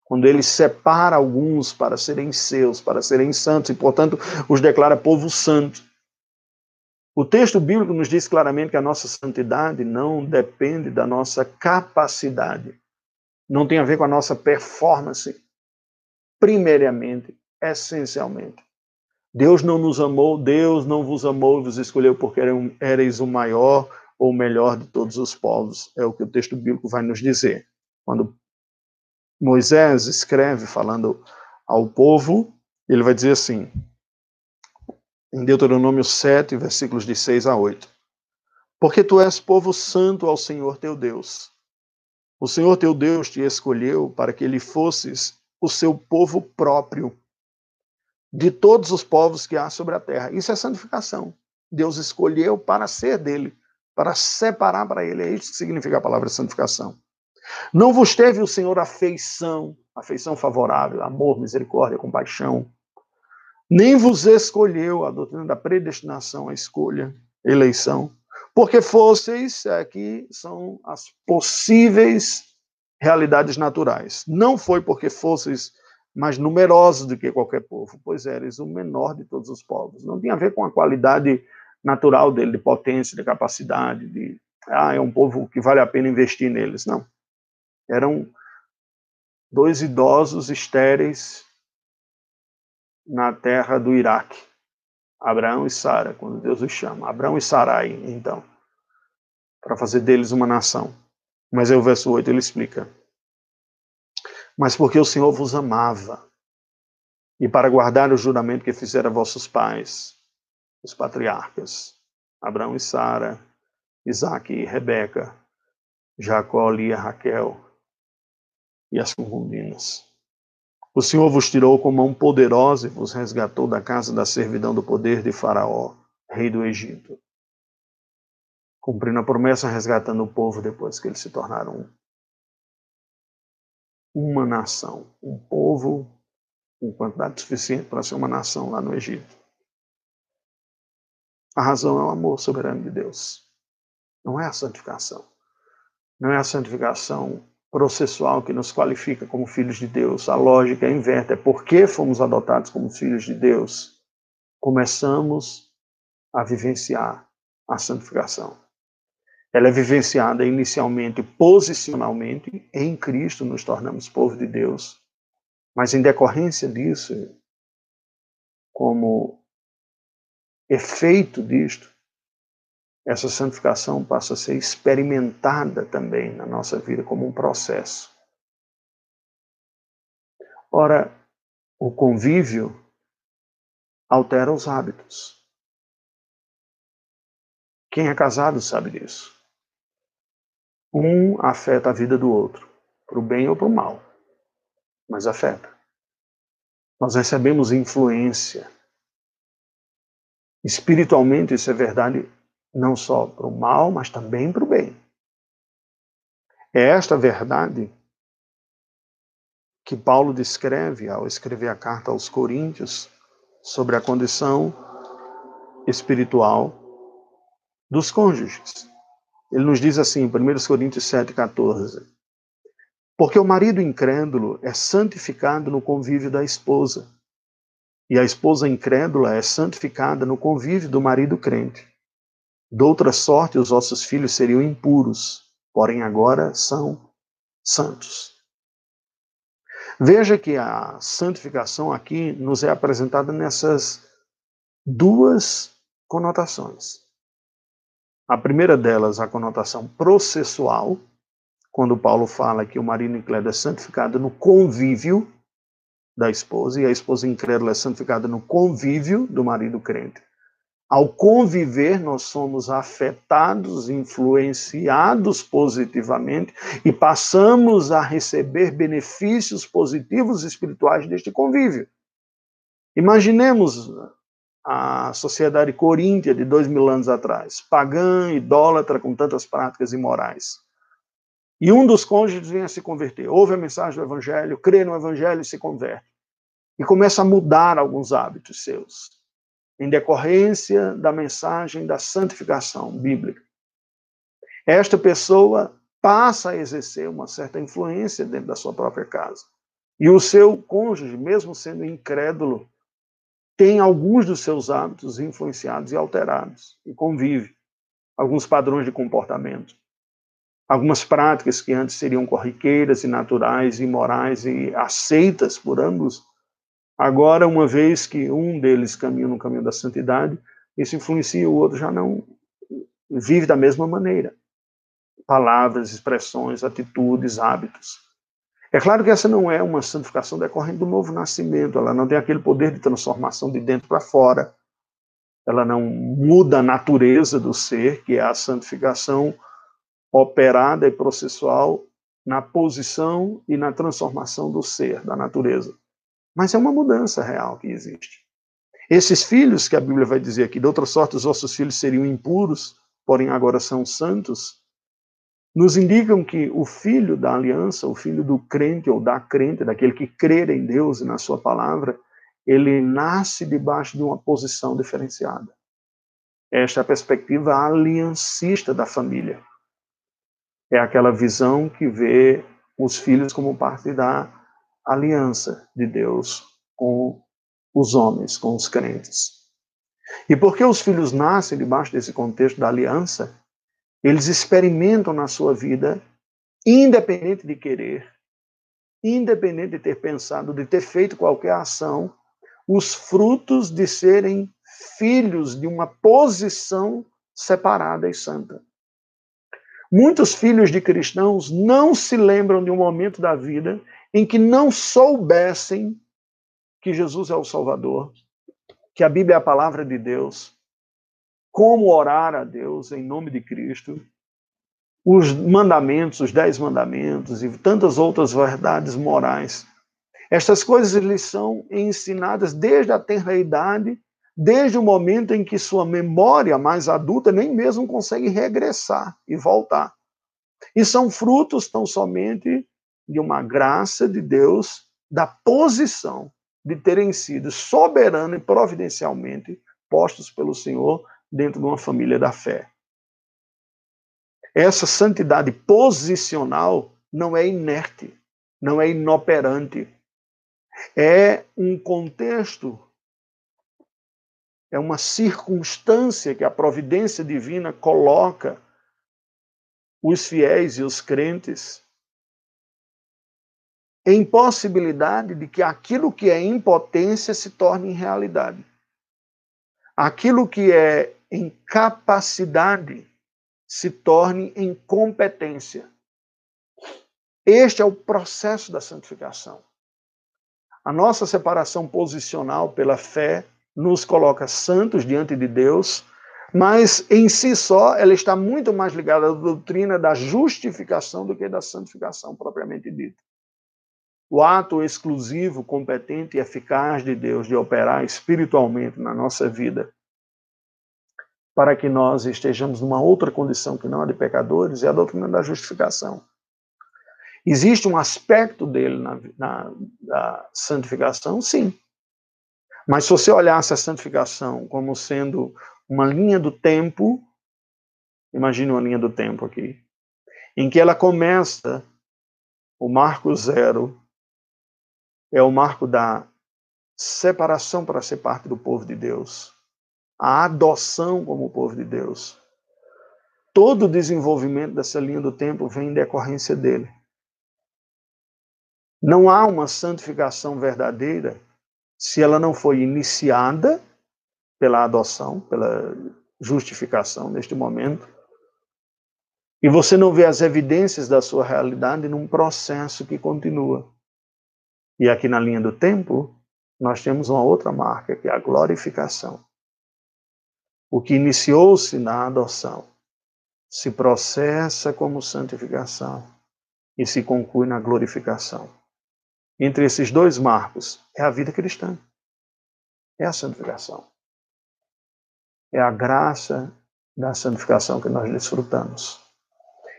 quando ele separa alguns para serem seus, para serem santos, e portanto os declara povo santo. O texto bíblico nos diz claramente que a nossa santidade não depende da nossa capacidade, não tem a ver com a nossa performance, primariamente, essencialmente. Deus não nos amou, Deus não vos amou e vos escolheu porque ereis o maior ou o melhor de todos os povos. É o que o texto bíblico vai nos dizer. Quando Moisés escreve falando ao povo, ele vai dizer assim, em Deuteronômio 7, versículos de 6 a 8: Porque tu és povo santo ao Senhor teu Deus. O Senhor teu Deus te escolheu para que ele fosses o seu povo próprio de todos os povos que há sobre a terra. Isso é santificação. Deus escolheu para ser dele, para separar para ele. É isso que significa a palavra santificação. Não vos teve o Senhor afeição, afeição favorável, amor, misericórdia, compaixão. Nem vos escolheu a doutrina da predestinação, a escolha, a eleição, porque fosseis, aqui são as possíveis realidades naturais. Não foi porque fosseis mais numerosos do que qualquer povo, pois eres o menor de todos os povos. Não tinha a ver com a qualidade natural dele, de potência, de capacidade, de ah, é um povo que vale a pena investir neles. Não. Eram dois idosos estéreis na terra do Iraque. Abraão e Sara, quando Deus os chama. Abraão e Sarai, então, para fazer deles uma nação. Mas aí o verso 8 ele explica. Mas porque o Senhor vos amava, e para guardar o juramento que fizeram vossos pais, os patriarcas, Abraão e Sara, Isaac e Rebeca, Jacó, Lia, Raquel, e as concubinas. O Senhor vos tirou com mão poderosa e vos resgatou da casa da servidão do poder de Faraó, rei do Egito. Cumprindo a promessa, resgatando o povo depois que eles se tornaram uma nação, um povo com quantidade suficiente para ser uma nação lá no Egito. A razão é o amor soberano de Deus. Não é a santificação. Não é a santificação processual que nos qualifica como filhos de Deus. A lógica inverte. É porque fomos adotados como filhos de Deus, começamos a vivenciar a santificação. Ela é vivenciada inicialmente posicionalmente, em Cristo nos tornamos povo de Deus, Mas em decorrência disso, como efeito disto, essa santificação passa a ser experimentada também na nossa vida como um processo. Ora, o convívio altera os hábitos. Quem é casado sabe disso. Um afeta a vida do outro, para o bem ou para o mal, mas afeta. Nós recebemos influência. Espiritualmente, isso é verdade não só para o mal, mas também para o bem. É esta verdade que Paulo descreve ao escrever a carta aos Coríntios sobre a condição espiritual dos cônjuges. Ele nos diz assim, em 1 Coríntios 7,14: Porque o marido incrédulo é santificado no convívio da esposa, e a esposa incrédula é santificada no convívio do marido crente. Doutra sorte, os vossos filhos seriam impuros, porém agora são santos. Veja que a santificação aqui nos é apresentada nessas duas conotações. A primeira delas, a conotação processual, quando Paulo fala que o marido incrédulo é santificado no convívio da esposa e a esposa incrédula é santificada no convívio do marido crente. Ao conviver, nós somos afetados, influenciados positivamente e passamos a receber benefícios positivos espirituais deste convívio. Imaginemos a sociedade coríntia de dois mil anos atrás, pagã, idólatra, com tantas práticas imorais. E um dos cônjuges vem a se converter, ouve a mensagem do evangelho, crê no evangelho e se converte. E começa a mudar alguns hábitos seus em decorrência da mensagem da santificação bíblica. Esta pessoa passa a exercer uma certa influência dentro da sua própria casa. E o seu cônjuge, mesmo sendo incrédulo, tem alguns dos seus hábitos influenciados e alterados e convive alguns padrões de comportamento, algumas práticas que antes seriam corriqueiras e naturais e morais e aceitas por ambos Agora, uma vez que um deles caminha no caminho da santidade, isso influencia o outro já não vive da mesma maneira. Palavras, expressões, atitudes, hábitos. É claro que essa não é uma santificação decorrente do novo nascimento, ela não tem aquele poder de transformação de dentro para fora. Ela não muda a natureza do ser, que é a santificação operada e processual na posição e na transformação do ser, da natureza. Mas é uma mudança real que existe. Esses filhos que a Bíblia vai dizer aqui, de outra sorte, os vossos filhos seriam impuros, porém agora são santos, nos indicam que o filho da aliança, o filho do crente ou da crente, daquele que crê em Deus e na sua palavra, ele nasce debaixo de uma posição diferenciada. Esta é a perspectiva aliancista da família. É aquela visão que vê os filhos como parte da aliança de Deus com os homens, com os crentes. E porque os filhos nascem debaixo desse contexto da aliança, eles experimentam na sua vida, independente de querer, independente de ter pensado, de ter feito qualquer ação, os frutos de serem filhos de uma posição separada e santa. Muitos filhos de cristãos não se lembram de um momento da vida em que não soubessem que Jesus é o Salvador, que a Bíblia é a palavra de Deus, como orar a Deus em nome de Cristo, os mandamentos, os dez mandamentos e tantas outras verdades morais. Estas coisas lhes são ensinadas desde a tenra idade, desde o momento em que sua memória mais adulta nem mesmo consegue regressar e voltar. E são frutos tão somente de uma graça de Deus, da posição de terem sido soberano e providencialmente postos pelo Senhor dentro de uma família da fé. Essa santidade posicional não é inerte, não é inoperante. É um contexto, é uma circunstância que a providência divina coloca os fiéis e os crentes impossibilidade de que aquilo que é impotência se torne realidade. Aquilo que é incapacidade se torne em competência. Este é o processo da santificação. A nossa separação posicional pela fé nos coloca santos diante de Deus, mas em si só ela está muito mais ligada à doutrina da justificação do que da santificação propriamente dita. O ato exclusivo, competente e eficaz de Deus de operar espiritualmente na nossa vida para que nós estejamos numa outra condição que não a de pecadores é a doutrina da justificação. Existe um aspecto dele na, na, na santificação? Sim. Mas se você olhasse a santificação como sendo uma linha do tempo, imagine uma linha do tempo aqui, em que ela começa, o marco zero é o marco da separação para ser parte do povo de Deus, a adoção como povo de Deus. Todo o desenvolvimento dessa linha do tempo vem em decorrência dele. Não há uma santificação verdadeira se ela não foi iniciada pela adoção, pela justificação neste momento, e você não vê as evidências da sua realidade num processo que continua. E aqui na linha do tempo, nós temos uma outra marca, que é a glorificação. O que iniciou-se na adoção se processa como santificação e se conclui na glorificação entre esses dois marcos é a vida cristã. É a santificação. É a graça da santificação que nós desfrutamos.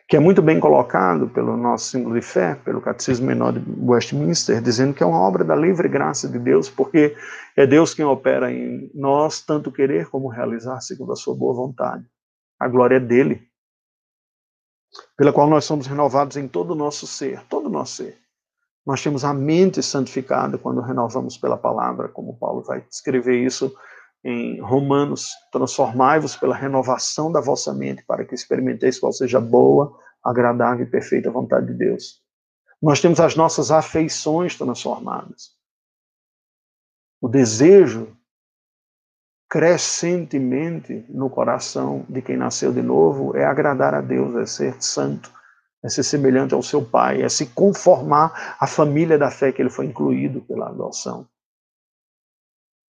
Que é muito bem colocado pelo nosso símbolo de fé, pelo Catecismo Menor de Westminster, dizendo que é uma obra da livre graça de Deus, porque é Deus quem opera em nós, tanto querer como realizar, segundo a sua boa vontade. A glória é dele, pela qual nós somos renovados em todo o nosso ser, todo o nosso ser nós temos a mente santificada quando renovamos pela palavra, como Paulo vai descrever isso em Romanos. Transformai-vos pela renovação da vossa mente, para que experimenteis qual seja boa, agradável e perfeita vontade de Deus. Nós temos as nossas afeições transformadas. O desejo crescentemente no coração de quem nasceu de novo é agradar a Deus, é ser santo é ser semelhante ao seu pai, é se conformar à família da fé que ele foi incluído pela adoção.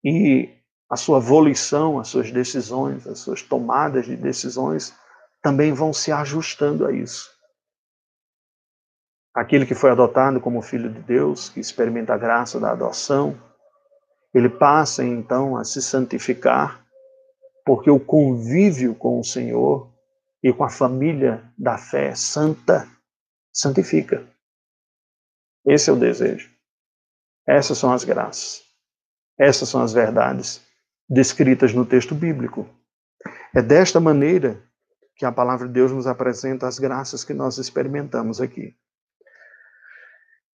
E a sua volição, as suas decisões, as suas tomadas de decisões também vão se ajustando a isso. Aquele que foi adotado como filho de Deus, que experimenta a graça da adoção, ele passa então a se santificar, porque o convívio com o Senhor e com a família da fé santa, santifica. Esse é o desejo. Essas são as graças. Essas são as verdades descritas no texto bíblico. É desta maneira que a palavra de Deus nos apresenta as graças que nós experimentamos aqui.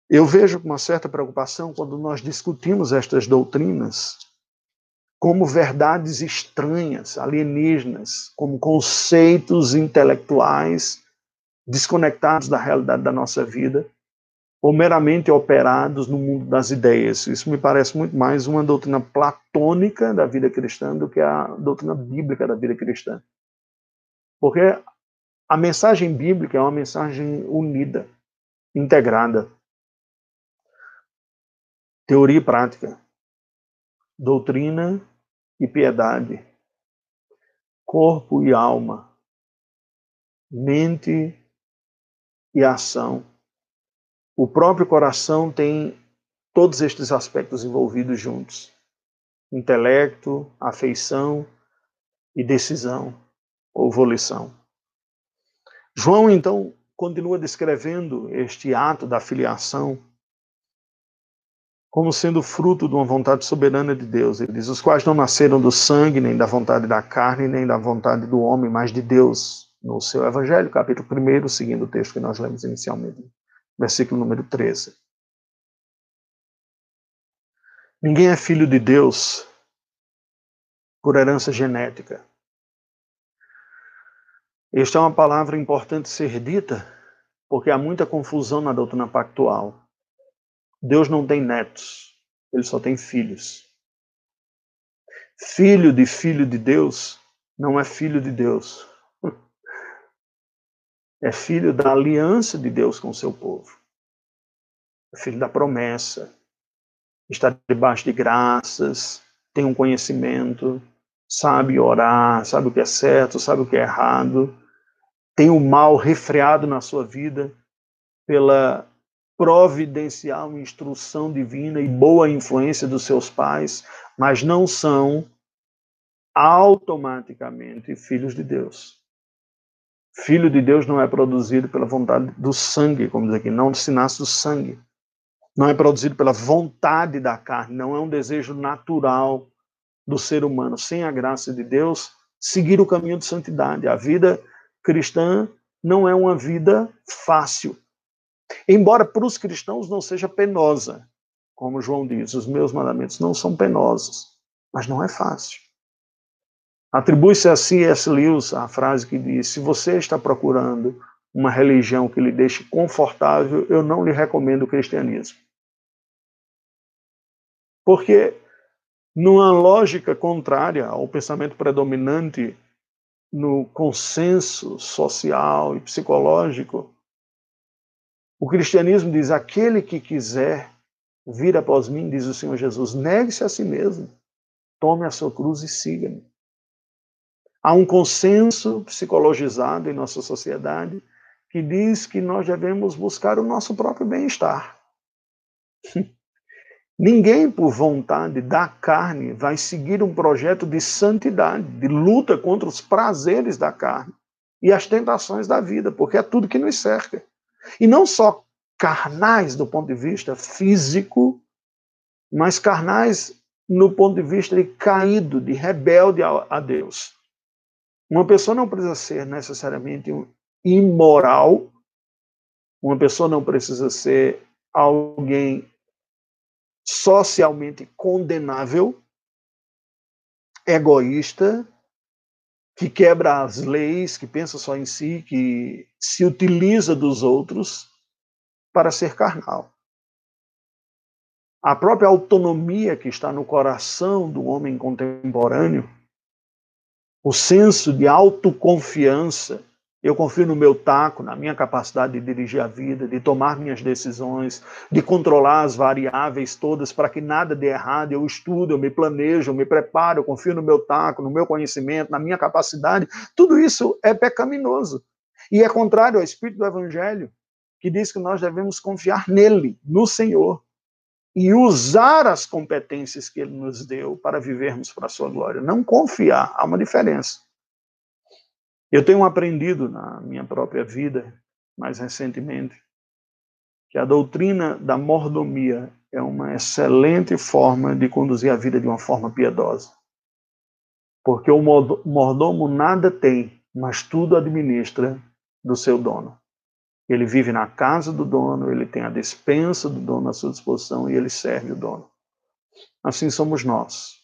Eu vejo com uma certa preocupação quando nós discutimos estas doutrinas como verdades estranhas, alienígenas, como conceitos intelectuais desconectados da realidade da nossa vida, ou meramente operados no mundo das ideias. Isso me parece muito mais uma doutrina platônica da vida cristã do que a doutrina bíblica da vida cristã. Porque a mensagem bíblica é uma mensagem unida, integrada. Teoria e prática. Doutrina e piedade, corpo e alma, mente e ação. O próprio coração tem todos estes aspectos envolvidos juntos: intelecto, afeição e decisão ou volição. João então continua descrevendo este ato da filiação como sendo fruto de uma vontade soberana de Deus. Ele diz: os quais não nasceram do sangue, nem da vontade da carne, nem da vontade do homem, mas de Deus. No seu Evangelho, capítulo 1, seguindo o texto que nós lemos inicialmente, versículo número 13. Ninguém é filho de Deus por herança genética. Esta é uma palavra importante ser dita, porque há muita confusão na doutrina pactual. Deus não tem netos, ele só tem filhos. Filho de filho de Deus não é filho de Deus. É filho da aliança de Deus com o seu povo. É filho da promessa. Está debaixo de graças, tem um conhecimento, sabe orar, sabe o que é certo, sabe o que é errado, tem o mal refreado na sua vida pela providencial instrução divina e boa influência dos seus pais, mas não são automaticamente filhos de Deus. Filho de Deus não é produzido pela vontade do sangue, como diz aqui, não se nasce do sangue. Não é produzido pela vontade da carne, não é um desejo natural do ser humano. Sem a graça de Deus, seguir o caminho de santidade. A vida cristã não é uma vida fácil. Embora para os cristãos não seja penosa, como João diz, os meus mandamentos não são penosos, mas não é fácil. Atribui-se a C.S. Lewis a frase que diz: se você está procurando uma religião que lhe deixe confortável, eu não lhe recomendo o cristianismo. Porque, numa lógica contrária ao pensamento predominante no consenso social e psicológico, o cristianismo diz: aquele que quiser vir após mim, diz o Senhor Jesus, negue-se a si mesmo, tome a sua cruz e siga-me. Há um consenso psicologizado em nossa sociedade que diz que nós devemos buscar o nosso próprio bem-estar. Ninguém, por vontade da carne, vai seguir um projeto de santidade, de luta contra os prazeres da carne e as tentações da vida, porque é tudo que nos cerca. E não só carnais do ponto de vista físico, mas carnais no ponto de vista de caído, de rebelde a Deus. Uma pessoa não precisa ser necessariamente imoral, uma pessoa não precisa ser alguém socialmente condenável, egoísta, que quebra as leis, que pensa só em si, que se utiliza dos outros para ser carnal. A própria autonomia que está no coração do homem contemporâneo o senso de autoconfiança. Eu confio no meu taco, na minha capacidade de dirigir a vida, de tomar minhas decisões, de controlar as variáveis todas para que nada dê errado. Eu estudo, eu me planejo, eu me preparo, eu confio no meu taco, no meu conhecimento, na minha capacidade. Tudo isso é pecaminoso. E é contrário ao espírito do evangelho, que diz que nós devemos confiar nele, no Senhor e usar as competências que ele nos deu para vivermos para a sua glória. Não confiar, há uma diferença. Eu tenho aprendido na minha própria vida, mais recentemente, que a doutrina da mordomia é uma excelente forma de conduzir a vida de uma forma piedosa. Porque o mordomo nada tem, mas tudo administra do seu dono. Ele vive na casa do dono, ele tem a despensa do dono à sua disposição e ele serve o dono. Assim somos nós.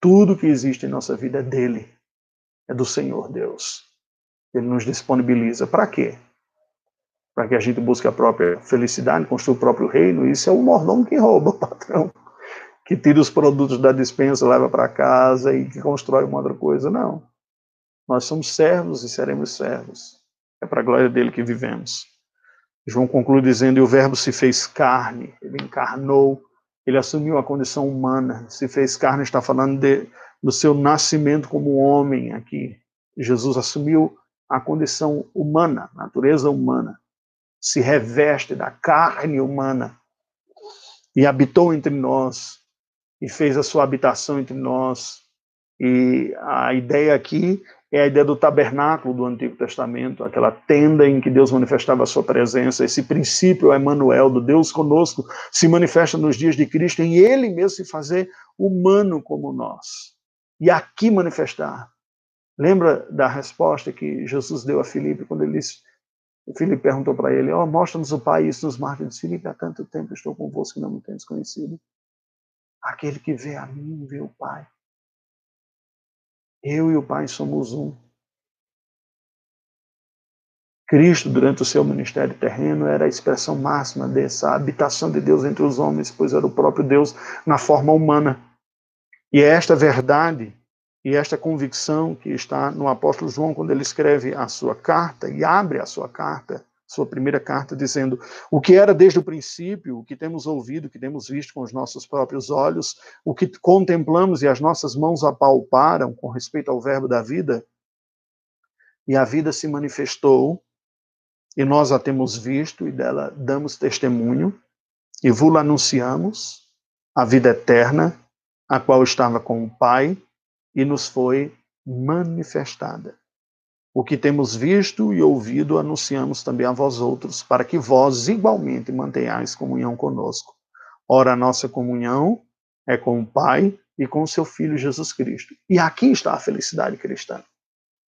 Tudo que existe em nossa vida é dele, é do Senhor Deus. Ele nos disponibiliza. Para quê? Para que a gente busque a própria felicidade, construa o próprio reino. Isso é o mordomo que rouba, o patrão. Que tira os produtos da dispensa, leva para casa e que constrói uma outra coisa. Não. Nós somos servos e seremos servos. É para a glória dele que vivemos. João conclui dizendo: e o Verbo se fez carne, ele encarnou, ele assumiu a condição humana. Se fez carne, está falando de, do seu nascimento como homem aqui. Jesus assumiu a condição humana, natureza humana, se reveste da carne humana e habitou entre nós e fez a sua habitação entre nós. E a ideia aqui é a ideia do tabernáculo do Antigo Testamento, aquela tenda em que Deus manifestava a sua presença. Esse princípio, Emmanuel, do Deus conosco, se manifesta nos dias de Cristo, em Ele mesmo se fazer humano como nós. E aqui manifestar. Lembra da resposta que Jesus deu a Filipe quando ele disse, Filipe perguntou para ele, oh, mostra-nos o Pai, isso nos marca. Ele disse, Filipe, há tanto tempo estou convosco que não me tens conhecido. Aquele que vê a mim, vê o Pai. Eu e o Pai somos um. Cristo, durante o seu ministério terreno, era a expressão máxima dessa habitação de Deus entre os homens, pois era o próprio Deus na forma humana. E é esta verdade e esta convicção que está no apóstolo João, quando ele escreve a sua carta e abre a sua carta, sua primeira carta, dizendo: O que era desde o princípio, o que temos ouvido, o que temos visto com os nossos próprios olhos, o que contemplamos e as nossas mãos apalparam com respeito ao Verbo da vida, e a vida se manifestou e nós a temos visto e dela damos testemunho e vos anunciamos a vida eterna, a qual estava com o Pai e nos foi manifestada. O que temos visto e ouvido anunciamos também a vós outros, para que vós igualmente mantenhais comunhão conosco. Ora, a nossa comunhão é com o Pai e com o seu Filho Jesus Cristo. E aqui está a felicidade cristã.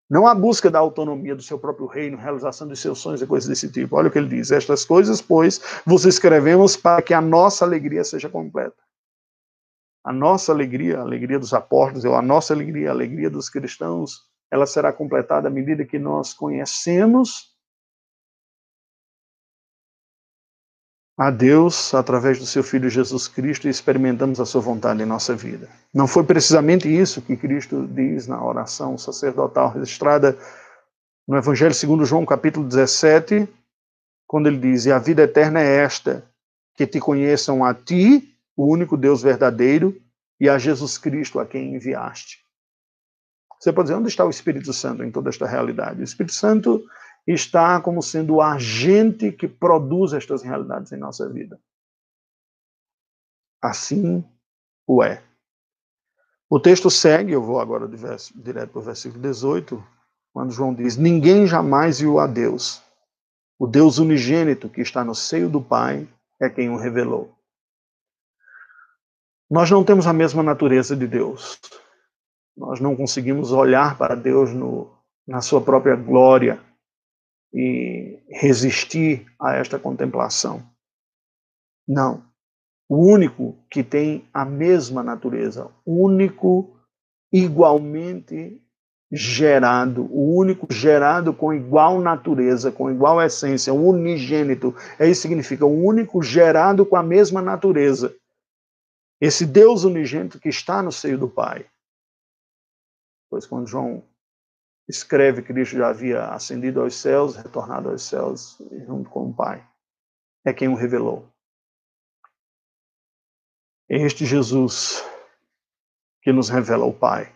Não a busca da autonomia do seu próprio reino, realização de seus sonhos e coisas desse tipo. Olha o que ele diz: Estas coisas, pois, vos escrevemos para que a nossa alegria seja completa. A nossa alegria, a alegria dos apóstolos, ou a nossa alegria, a alegria dos cristãos, ela será completada à medida que nós conhecemos a Deus através do seu Filho Jesus Cristo e experimentamos a sua vontade em nossa vida. Não foi precisamente isso que Cristo diz na oração sacerdotal registrada no Evangelho segundo João, capítulo 17, quando ele diz: "E a vida eterna é esta, que te conheçam a ti, o único Deus verdadeiro, e a Jesus Cristo a quem enviaste." Você pode dizer, onde está o Espírito Santo em toda esta realidade? O Espírito Santo está como sendo o agente que produz estas realidades em nossa vida. Assim o é. O texto segue, eu vou agora direto para o versículo 18, quando João diz: Ninguém jamais viu a Deus. O Deus unigênito que está no seio do Pai é quem o revelou. Nós não temos a mesma natureza de Deus. Nós não conseguimos olhar para Deus no, na sua própria glória e resistir a esta contemplação. Não. O único que tem a mesma natureza, único igualmente gerado, o único gerado com igual natureza, com igual essência, unigênito. É isso que significa o único gerado com a mesma natureza. Esse Deus unigênito que está no seio do Pai. Pois quando João escreve Cristo já havia ascendido aos céus, retornado aos céus junto com o Pai. É quem o revelou. É este Jesus que nos revela o Pai.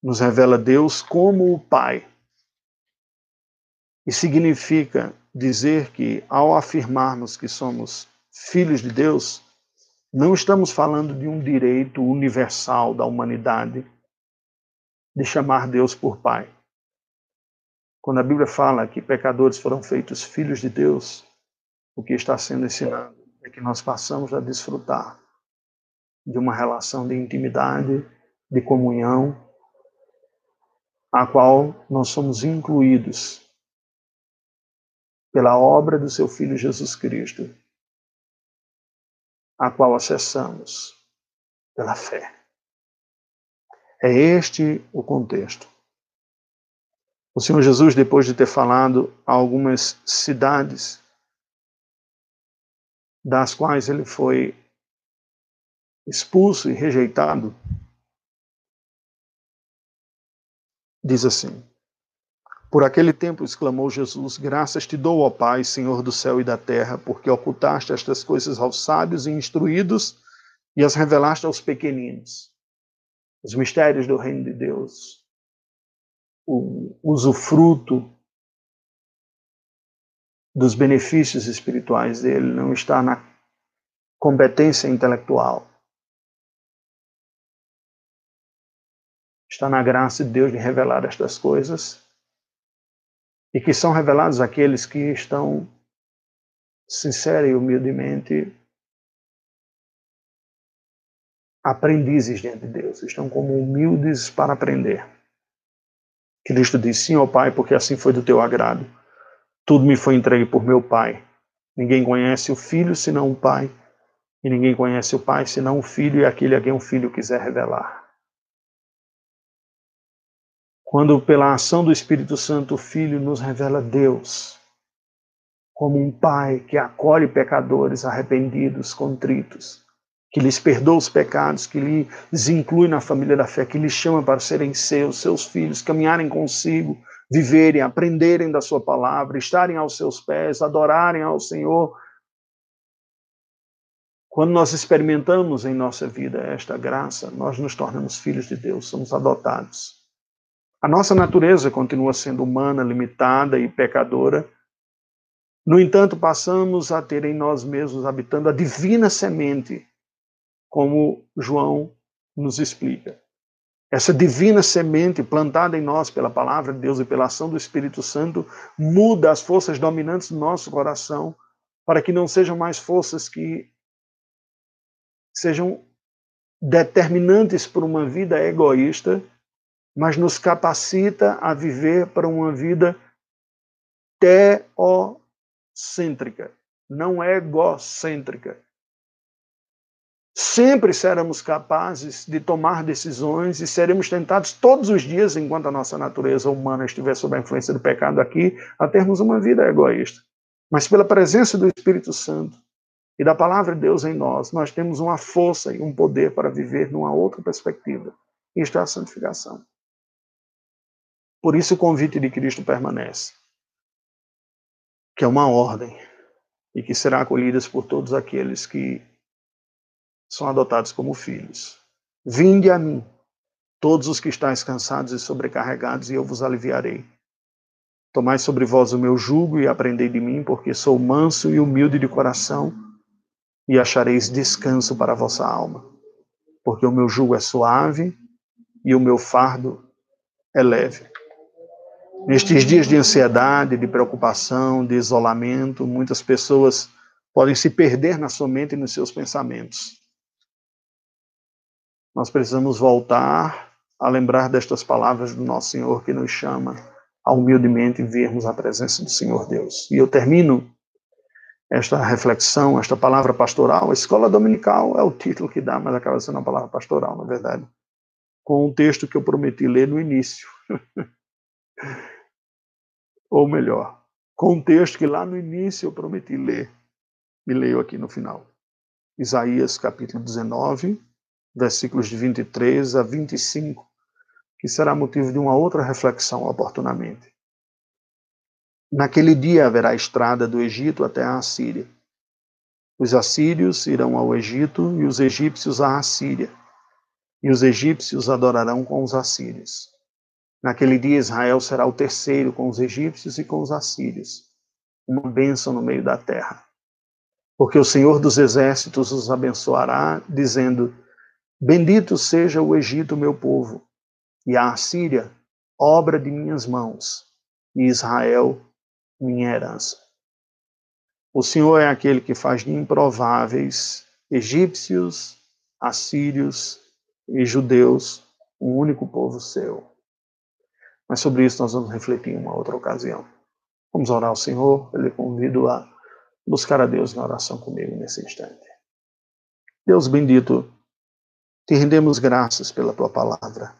Nos revela Deus como o Pai. E significa dizer que, ao afirmarmos que somos filhos de Deus, não estamos falando de um direito universal da humanidade de chamar Deus por Pai. Quando a Bíblia fala que pecadores foram feitos filhos de Deus, o que está sendo ensinado é que nós passamos a desfrutar de uma relação de intimidade, de comunhão, a qual nós somos incluídos pela obra do seu Filho Jesus Cristo, a qual acessamos pela fé. É este o contexto. O Senhor Jesus, depois de ter falado a algumas cidades das quais ele foi expulso e rejeitado, diz assim: Por aquele tempo exclamou Jesus: Graças te dou, ó Pai, Senhor do céu e da terra, porque ocultaste estas coisas aos sábios e instruídos e as revelaste aos pequeninos os mistérios do reino de Deus, o usufruto dos benefícios espirituais dele não está na competência intelectual. Está na graça de Deus de revelar estas coisas e que são revelados àqueles que estão sincera e humildemente aprendizes diante de Deus, estão como humildes para aprender. Cristo disse: Sim, ó Pai, porque assim foi do teu agrado. Tudo me foi entregue por meu Pai. Ninguém conhece o Filho senão o Pai, e ninguém conhece o Pai senão o Filho e aquele a quem o Filho quiser revelar. quando pela ação do Espírito Santo o Filho nos revela Deus como um pai que acolhe pecadores arrependidos, contritos, que lhes perdoa os pecados, que lhes inclui na família da fé, que lhes chama para serem seus, seus filhos, caminharem consigo, viverem, aprenderem da sua palavra, estarem aos seus pés, adorarem ao Senhor. Quando nós experimentamos em nossa vida esta graça, nós nos tornamos filhos de Deus, somos adotados. A nossa natureza continua sendo humana, limitada e pecadora, no entanto, passamos a ter em nós mesmos, habitando a divina semente, como João nos explica. Essa divina semente plantada em nós pela palavra de Deus e pela ação do Espírito Santo muda as forças dominantes do nosso coração para que não sejam mais forças que sejam determinantes para uma vida egoísta, mas nos capacita a viver para uma vida teo cêntrica, não egocêntrica. Sempre seremos capazes de tomar decisões e seremos tentados todos os dias, enquanto a nossa natureza humana estiver sob a influência do pecado aqui, a termos uma vida egoísta. Mas pela presença do Espírito Santo e da palavra de Deus em nós, nós temos uma força e um poder para viver numa outra perspectiva. Isto é a santificação. Por isso o convite de Cristo permanece que é uma ordem e que será acolhida por todos aqueles que são adotados como filhos. Vinde a mim, todos os que estáis cansados e sobrecarregados, e eu vos aliviarei. Tomai sobre vós o meu jugo e aprendei de mim, porque sou manso e humilde de coração, e achareis descanso para a vossa alma. Porque o meu jugo é suave e o meu fardo é leve. Nestes dias de ansiedade, de preocupação, de isolamento, muitas pessoas podem se perder na sua mente e nos seus pensamentos. Nós precisamos voltar a lembrar destas palavras do nosso Senhor que nos chama a humildemente vermos a presença do Senhor Deus. E eu termino esta reflexão, esta palavra pastoral, escola dominical é o título que dá, mas acaba sendo uma palavra pastoral, na verdade, com um texto que eu prometi ler no início. ou melhor, com um texto que lá no início eu prometi ler, e leio aqui no final. Isaías capítulo 19, versículos de 23 a 25, que será motivo de uma outra reflexão oportunamente. Naquele dia haverá estrada do Egito até a Assíria. Os assírios irão ao Egito e os egípcios à Assíria. E os egípcios adorarão com os assírios. Naquele dia, Israel será o terceiro com os egípcios e com os assírios, uma bênção no meio da terra. Porque o Senhor dos exércitos os abençoará, dizendo: Bendito seja o Egito, meu povo, e a Assíria, obra de minhas mãos, e Israel, minha herança. O Senhor é aquele que faz de improváveis egípcios, assírios e judeus um único povo seu. Mas sobre isso nós vamos refletir em uma outra ocasião. Vamos orar ao Senhor, eu lhe convido a buscar a Deus na oração comigo nesse instante. Deus bendito, te rendemos graças pela tua palavra,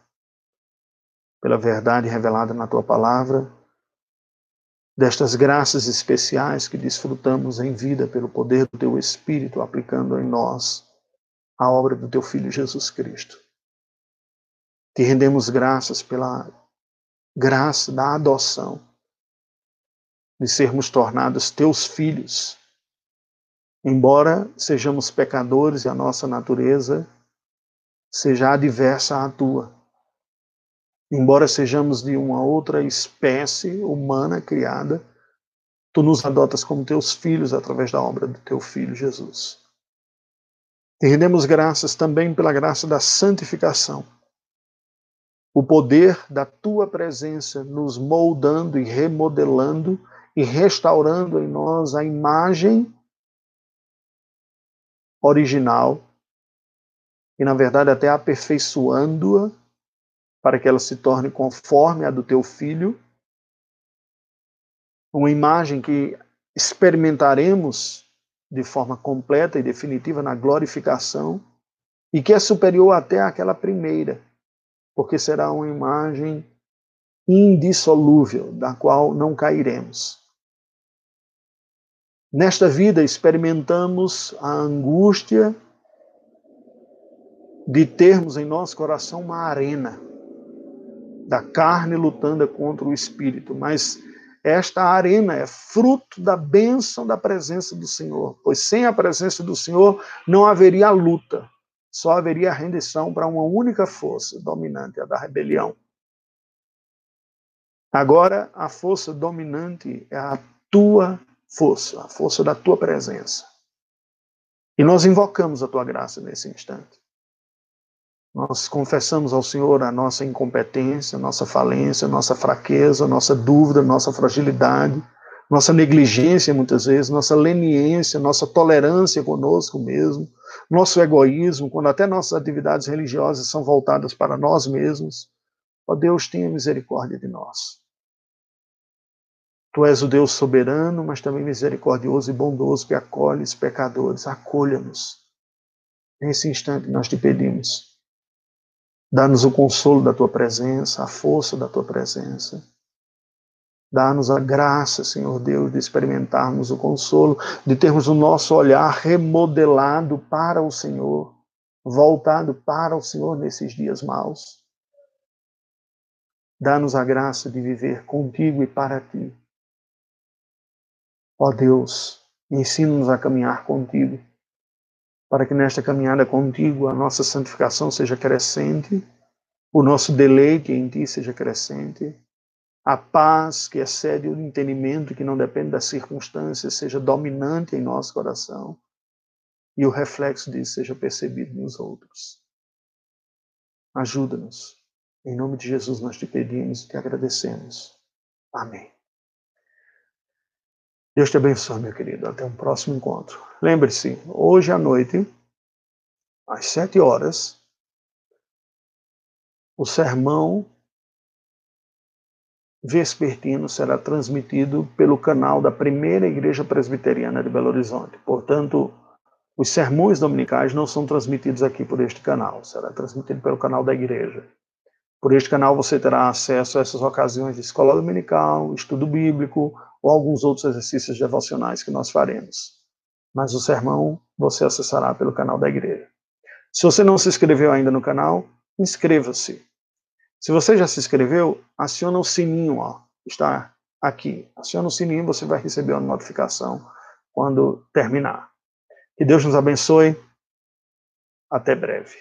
pela verdade revelada na tua palavra, destas graças especiais que desfrutamos em vida pelo poder do teu Espírito aplicando em nós a obra do teu Filho Jesus Cristo. Te rendemos graças pela graça da adoção, de sermos tornados teus filhos. Embora sejamos pecadores e a nossa natureza seja adversa à tua, embora sejamos de uma outra espécie humana criada, tu nos adotas como teus filhos através da obra do teu filho Jesus. Te rendemos graças também pela graça da santificação o poder da tua presença nos moldando e remodelando e restaurando em nós a imagem original e, na verdade, até aperfeiçoando-a para que ela se torne conforme a do teu filho. Uma imagem que experimentaremos de forma completa e definitiva na glorificação e que é superior até àquela primeira porque será uma imagem indissolúvel, da qual não cairemos. Nesta vida experimentamos a angústia de termos em nosso coração uma arena da carne lutando contra o espírito, mas esta arena é fruto da bênção da presença do Senhor, pois sem a presença do Senhor não haveria luta, só haveria rendição para uma única força dominante, a da rebelião. Agora, a força dominante é a tua força, a força da tua presença. E nós invocamos a tua graça nesse instante. Nós confessamos ao Senhor a nossa incompetência, nossa falência, nossa fraqueza, nossa dúvida, nossa fragilidade, nossa negligência muitas vezes, nossa leniência, nossa tolerância conosco mesmo, nosso egoísmo, quando até nossas atividades religiosas são voltadas para nós mesmos. Ó Deus, tenha misericórdia de nós. Tu és o Deus soberano, mas também misericordioso e bondoso que acolhe os pecadores. Acolha-nos. Nesse instante nós te pedimos Dá-nos o consolo da tua presença, a força da tua presença. Dá-nos a graça, Senhor Deus, de experimentarmos o consolo, de termos o nosso olhar remodelado para o Senhor, voltado para o Senhor nesses dias maus. Dá-nos a graça de viver contigo e para ti. Ó Deus, ensina-nos a caminhar contigo para que nesta caminhada contigo a nossa santificação seja crescente, o nosso deleite em ti seja crescente, a paz que excede o entendimento que não depende das circunstâncias seja dominante em nosso coração e o reflexo disso seja percebido nos outros. Ajuda-nos. Em nome de Jesus nós te pedimos e te agradecemos. Amém. Deus te abençoe, meu querido. Até um próximo encontro. Lembre-se, hoje à noite, às sete horas, o sermão vespertino será transmitido pelo canal da Primeira Igreja Presbiteriana de Belo Horizonte. Portanto, os sermões dominicais não são transmitidos aqui por este canal, será transmitido pelo canal da igreja. Por este canal você terá acesso a essas ocasiões de escola dominical, estudo bíblico ou alguns outros exercícios devocionais que nós faremos. Mas o sermão você acessará pelo canal da igreja. Se você não se inscreveu ainda no canal, inscreva-se. Se você já se inscreveu, aciona o sininho, ó, está aqui. Aciona o sininho você vai receber uma notificação quando terminar. Que Deus nos abençoe. Até breve.